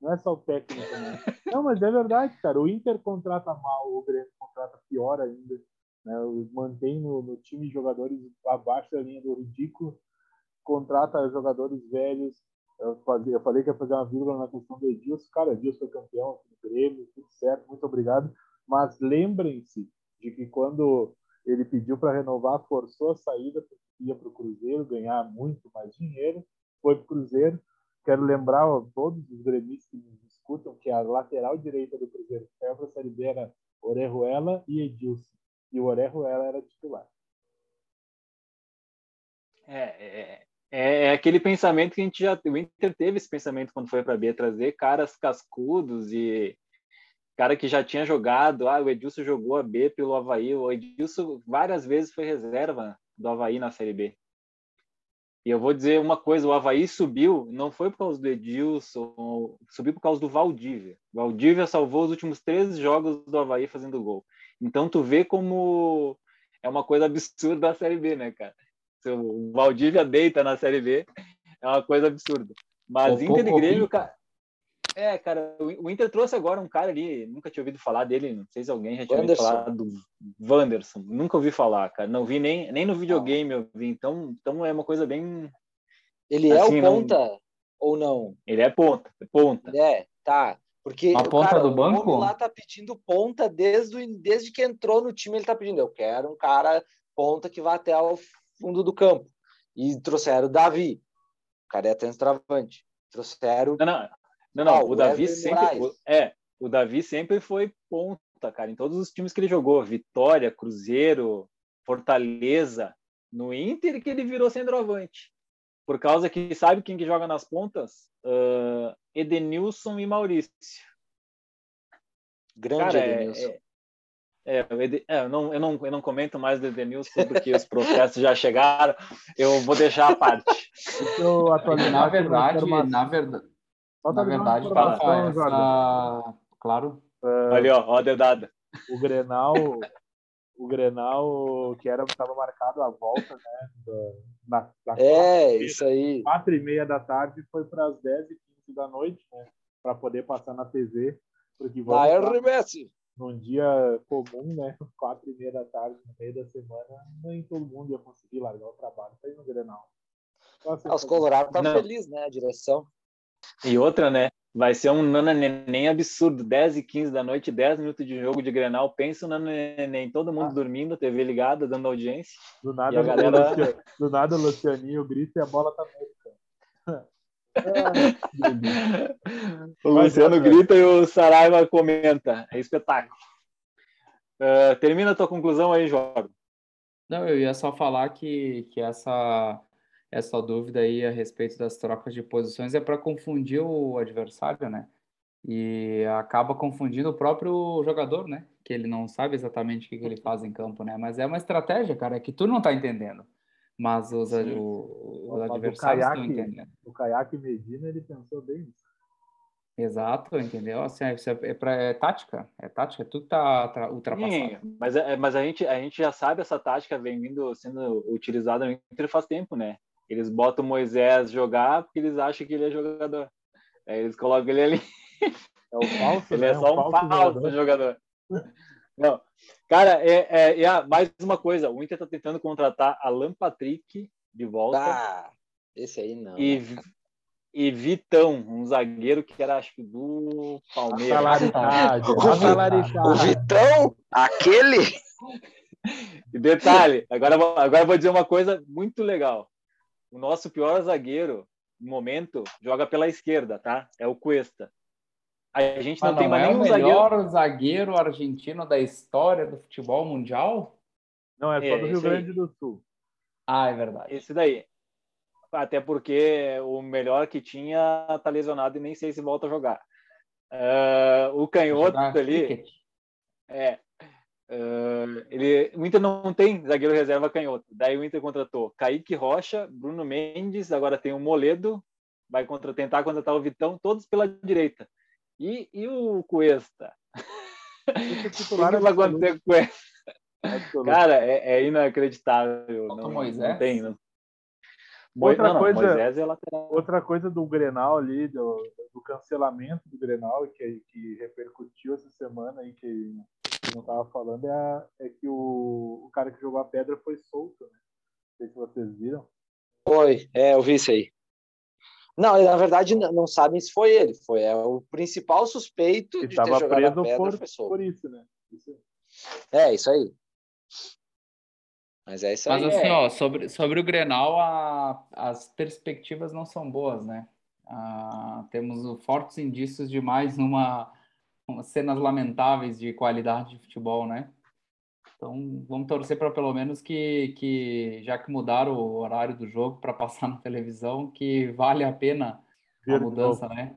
Não é só o técnico, né? *laughs* Não, mas é verdade, cara. O Inter contrata mal, o Grêmio contrata pior ainda. Né? Mantém no, no time jogadores abaixo da linha do ridículo, contrata jogadores velhos. Eu, eu falei que ia fazer uma vírgula na questão do Edilson. Cara, Edilson foi campeão no Grêmio, tudo certo, muito obrigado. Mas lembrem-se de que quando ele pediu para renovar, forçou a saída, porque ia para o Cruzeiro ganhar muito mais dinheiro, foi para o Cruzeiro. Quero lembrar a todos os gremistas que nos escutam que a lateral direita do Cruzeiro que saiu para a Série B era Orejuela e Edilson. E o Orejuela era titular. É, é, é, é aquele pensamento que a gente já. O Inter teve esse pensamento quando foi para B, trazer caras cascudos e cara que já tinha jogado. Ah, o Edilson jogou a B pelo Havaí. O Edilson várias vezes foi reserva do Havaí na Série B. E eu vou dizer uma coisa: o Havaí subiu, não foi por causa do Edilson, subiu por causa do Valdívia. O Valdívia salvou os últimos três jogos do Havaí fazendo gol. Então tu vê como é uma coisa absurda a Série B, né, cara? Se o Valdívia deita na Série B, é uma coisa absurda. Mas O Inter e Grêmio, cara. É, cara, o Inter trouxe agora um cara ali, nunca tinha ouvido falar dele, não sei se alguém já tinha ouvido Wanderson. falar do Wanderson, nunca ouvi falar, cara, não vi nem, nem no videogame eu vi, então, então é uma coisa bem, Ele é assim, o não- ponta. ou não? Ele é ponta, é ponta. É, tá. Porque A o ponta cara, do o banco? lá tá pedindo ponta desde, desde que entrou no time, ele tá pedindo. Eu quero um cara ponta que vá até o fundo do campo. E trouxeram o Davi. O cara é centroavante. Trouxeram. Não, não, não, não, Ah, o o Davi Wesley sempre. O- é, o Davi sempre foi ponta, cara, em todos os times que ele jogou. Vitória, Cruzeiro, Fortaleza. No Inter que ele virou centroavante. Por causa que sabe quem que joga nas pontas? Ah, Edenilson e Maurício. Grande Cara, é, Edenilson. é, é, o é, eu, não, eu, não, eu não comento mais do Edenilson porque os processos já chegaram. Eu vou deixar a parte. Eu atualizar Na uma verdade, informação. na verdade, Só na uma verdade, Jordan. essa... Claro. Ali, ó, ó a dedada. o Grenal, o Grenal que era estava marcado a volta, né? Da, da, da É, isso aí. quatro e meia da tarde foi para as 10 e 15 da noite, né? Para poder passar na TV, porque vamos lá, RBS. Num dia comum, né? *laughs* Quatro e meia da tarde no meio da semana, nem todo mundo ia conseguir largar o trabalho para ir no Grenal. Então, assim, Ah, Os Colorados tá Não. felizes, né? A direção. E outra, né? Vai ser um nana neném absurdo. 10 e 15 da noite, 10 minutos de jogo de Grenal. Pensa o nana neném, todo mundo Ah. dormindo, TV ligada, dando audiência. do nada, e a *laughs* galera- do nada o Lucianinho grita e a bola tá cara. O Luciano grita e o Saraiva comenta. É espetáculo. Ah, termina a tua conclusão aí, Jorge. Não, eu ia só falar que, que essa, essa dúvida aí a respeito das trocas de posições é para confundir o adversário, né? E acaba confundindo o próprio jogador, né? Que ele não sabe exatamente o que, que ele faz em campo, né? Mas é uma estratégia, cara, que tu não tá entendendo. Mas os, Sim. o- os Mas o adversários estão caiaque- entendendo. O Caiaque Medina, ele pensou bem nisso. Exato, entendeu? Assim, isso é, é, pra- é tática, é tática, tudo tá tra- ultrapassado. Sim, mas, é- mas a, gente, a gente já sabe essa tática vem vindo sendo utilizada no Inter faz tempo, né? Eles botam o Moisés jogar porque eles acham que ele é jogador. Aí eles colocam ele ali. É o falso, Ele né? é só um falso jogador. jogador. Não. Cara, é, é, a- mais uma coisa. O Inter tá tentando contratar Alan Patrick de volta Ah, esse aí não. e, né? e Vitão, um zagueiro que era, acho que, do Palmeiras. *laughs* O Vitão, aquele. E detalhe, agora, agora eu vou dizer uma coisa muito legal. O nosso pior zagueiro, no momento, joga pela esquerda, tá? É o Cuesta. A gente não Mas tem não mais é o nenhum zagueiro. melhor zagueiro argentino da história do futebol mundial? Não, é só É, do Rio esse aí. Grande do Sul. Ah, é verdade. Esse daí. Até porque o melhor que tinha tá lesionado e nem sei se volta a jogar. Ah, o canhoto Jogar ali, cricket. é. ah, ele, o Inter não tem zagueiro reserva canhoto. Daí o Inter contratou Kaique Rocha, Bruno Mendes, agora tem o Moledo, vai contra, tentar contratar o Vitão, todos pela direita. E, e o Cuesta? É *laughs* O que vai acontecer com o Cuesta? Cara, é, é inacreditável. Não, não tem. Não. Mo- Outra não, coisa- é. Outra coisa do Grenal ali, do, do cancelamento do Grenal, que, que repercutiu essa semana aí, que, que não estava falando, é, a- é que o, o cara que jogou a pedra foi solto, né? Não sei se vocês viram. Foi, é, eu vi isso aí. Não, na verdade, não sabem se foi ele. Foi é, o principal suspeito Que de ter estava jogado a preso pedra por, por isso, né? Isso- É, isso aí. Mas é isso Mas aí. assim, é. ó, sobre, sobre o Grenal, a- as perspectivas não são boas, né? Ah, temos fortes indícios de mais uma, uma cenas lamentáveis de qualidade de futebol, né? Então, vamos torcer para pelo menos que, que, já que mudaram o horário do jogo para passar *laughs* na televisão, que vale a pena a mudança, né?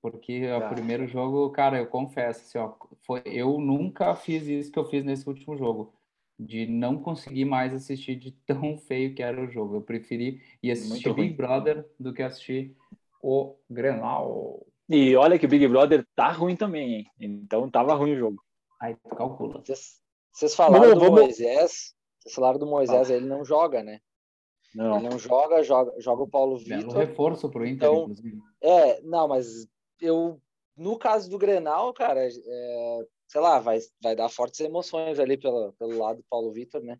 Porque o Tá. primeiro jogo, cara, eu confesso, assim, ó, foi, eu nunca fiz isso que eu fiz nesse último jogo, de não conseguir mais assistir de *laughs* tão feio que era o jogo. Eu preferi ir assistir Muito ruim. Big Brother do que assistir o Grenal. E olha que o Big Brother tá ruim também, hein? Então tava ruim o jogo. Aí tu calcula. Vocês, vocês falaram do vamos- Moisés. Vocês falaram do Moisés, ele não joga, né? Não. Ele não joga, joga, joga o Paulo Vitor. reforço pro Inter, Então, inclusive. É, não, mas eu, no caso do Grenal, cara, é, sei lá, vai, vai dar fortes emoções ali pelo, pelo lado do Paulo Vitor, né?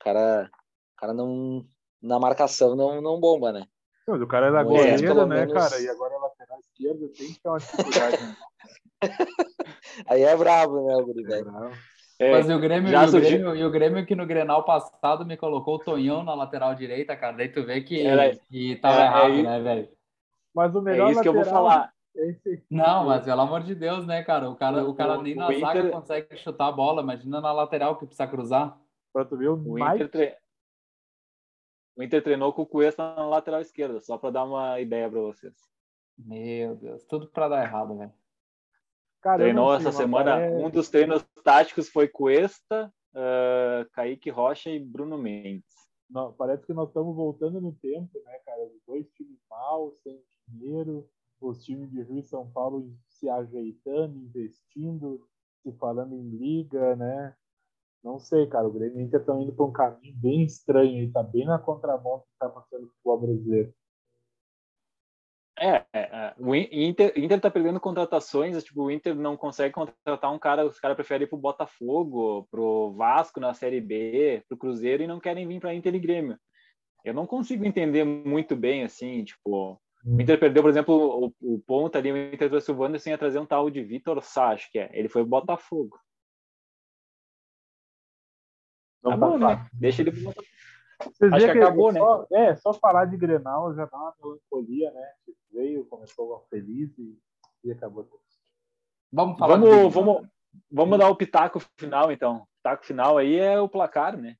O cara, o cara não, na marcação não, não bomba, né? O cara era Moisés, goleiro, né, menos- cara? E agora é lateral esquerdo, tem que ter uma *laughs* dificuldade. né? Aí é brabo, né, o Guri, velho? Bravo. É, Mas e o, Grêmio, já e, o surgiu- Grêmio, e o Grêmio que no Grenal passado me colocou o Tonhão na lateral direita, cara. Daí tu vê que, Era- que tava é- é errado, isso- né, velho? Mas o é melhor isso que eu vou lateral falar. é Não, mas pelo amor de Deus, né, cara? O cara, o cara nem o na zaga Inter- consegue chutar a bola. Imagina na lateral que precisa cruzar. Pra tu ver o, O Inter, tre- o Inter treinou com o Cuesta na lateral esquerda, só para dar uma ideia para vocês. Meu Deus, tudo pra dar errado, velho. Cara, Treinou essa semana. parece- Um dos treinos táticos foi Cuesta, ah, Kaique Rocha e Bruno Mendes. Não, parece que nós estamos voltando no tempo, né, cara? Os dois times mal, sem dinheiro, os times de Rio e São Paulo se ajeitando, investindo, se falando em liga, né? Não sei, cara. O Grêmio e o Inter estão indo para um caminho bem estranho e tá bem na contramão que tá passando no futebol brasileiro. É, é, é. o In- Inter, Inter tá perdendo contratações, tipo, o Inter não consegue contratar um cara, os caras preferem ir pro Botafogo, pro Vasco na Série B, pro Cruzeiro e não querem vir para Inter e Grêmio. Eu não consigo entender muito bem, assim, tipo, o Inter perdeu, por exemplo, o, o ponto ali, o Inter trouxe o Wanderson ia trazer um tal de Vitor Sá, acho que é. Ele foi pro Botafogo. Não Tá bom, né? Deixa ele pro Botafogo. Vocês Acho que acabou, é só, É, só falar de Grenal já dá uma melancolia, né? Veio, começou feliz e, e acabou. Vamos falar de- Vamos, vamos, vamos dar o pitaco final, então. O pitaco final aí é o placar, né?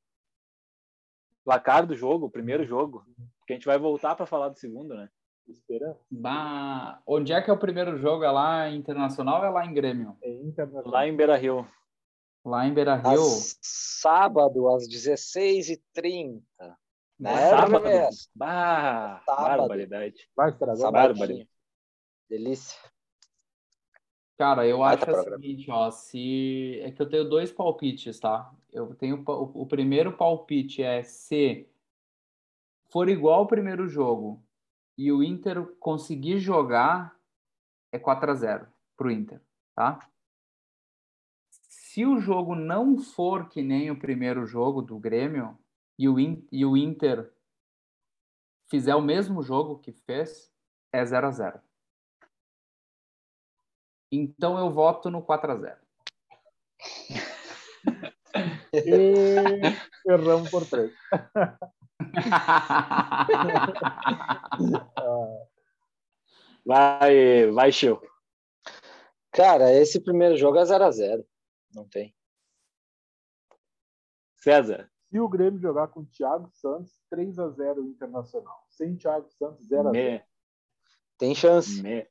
Placar do jogo, o primeiro jogo. Porque a gente vai voltar para falar do segundo, né? Esperança Bah, Onde é que é o primeiro jogo? É lá em Internacional ou é lá em Grêmio? é internacional. Lá em Beira Rio. Lá em Beira Rio. Às- Sábado, às 16h30. Né, Sábado. Juliette? Bah, Sábado. barbaridade. Vai. Sabadinho. Delícia. Cara, eu acho o seguinte, ó, se é que eu tenho dois palpites, tá? Eu tenho o, o primeiro palpite é se for igual ao primeiro jogo e o Inter conseguir jogar é 4 a 0 pro Inter, tá? Se o jogo não for que nem o primeiro jogo do Grêmio e o, In- e o Inter fizer o mesmo jogo que fez, é 0 a 0 Então eu voto no 4 a 0 E erramos por três. *laughs* Vai, vai, Chiu. Cara, esse primeiro jogo é 0x0. Não tem. César. Se o Grêmio jogar com o Thiago Santos, 3x0 Internacional. Sem Thiago Santos, 0x0. Me, Tem chance. me,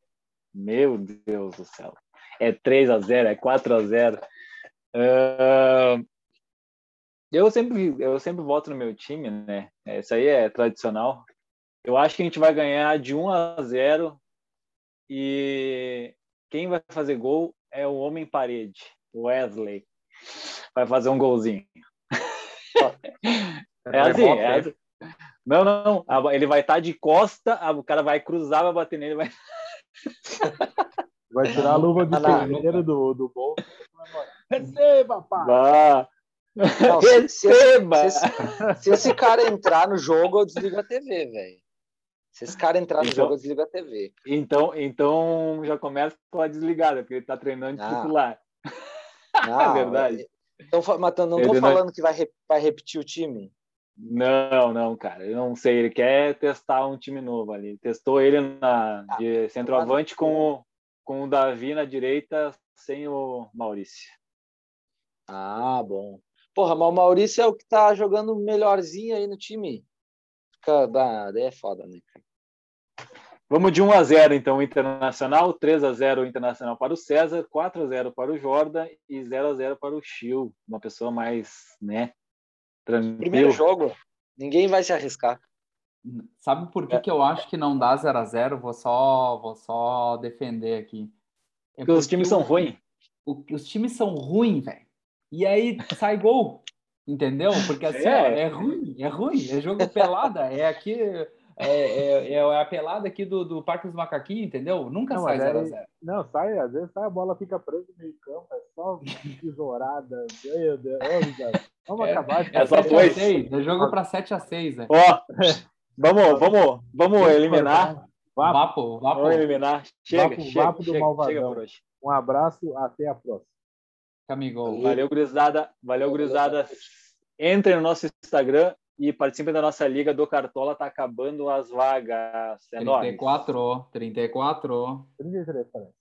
meu Deus do céu. É 3 a 0 é 4 a 0 Ah, eu sempre eu sempre voto no meu time, né? Isso aí é tradicional. Eu acho que a gente vai ganhar de 1 a 0 e quem vai fazer gol é o homem parede, Wesley. Vai fazer um golzinho. É assim, é assim. Não, não, não. Ele vai estar de costa, o cara vai cruzar, vai bater nele, vai Vai tirar a luva de não. ferreiro do, do bolso. comemorar. Receba, pai! Bah. Não, se, se- Receba! se esse, se esse cara entrar no jogo, eu desligo a TV, velho. Se esse cara entrar no Então- jogo, eu desligo a TV. Então, então já começa com a desligada, porque ele tá treinando de Ah. titular. Não, *laughs* É verdade. Então, eu não tô Ele não- falando que vai, re- vai repetir o time. Não, não, cara. Eu não sei. Ele quer testar um time novo ali. Testou ele na, Ah, de centroavante com, o- com o Davi na direita, sem o Maurício. Ah, bom. Porra, mas o Maurício é o que tá jogando melhorzinho aí no time. Fica, daí é foda, né, cara? Vamos de 1 a 0 então Internacional, 3 a 0 o Internacional para o César, 4 a 0 para o Jordan e 0 a 0 para o Chil, uma pessoa mais, né, Primeiro tranquilo. jogo, ninguém vai se arriscar. Sabe por que, que eu acho que não dá 0 a 0 Vou só, vou só defender aqui. É Porque os times o- são ruins. os times são ruins, velho. E aí sai gol, entendeu? Porque assim, É. ó, é ruim, é ruim. É jogo pelada, é aqui, é, é, é a pelada aqui do, do Parque dos Macaquinhos, entendeu? Nunca Não, sai mas 0 a aí- 0 Não, sai, às vezes sai a bola, fica presa no meio campo, é só tesourada. Meu Deus, vamos É- acabar. É só 7 dois. a 6, é jogo para 7 a 6, né? Ó, Vamos, vamos, vamos eliminar. Vapo, Vapo, vapo. Vamos eliminar. Chega, Vapo, chega, vapo do chega, malvadão. chega por hoje. um abraço, até a próxima. Camigol. Valeu, gurizada. Valeu, gurizada. Entrem no nosso Instagram e participem da nossa liga do Cartola. Tá acabando as vagas. É nóis. 34, 34, 33, parece.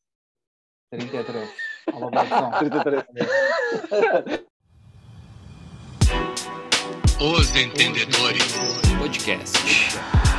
33. *laughs* Alô, produção. 33. Os Entendedores Podcast.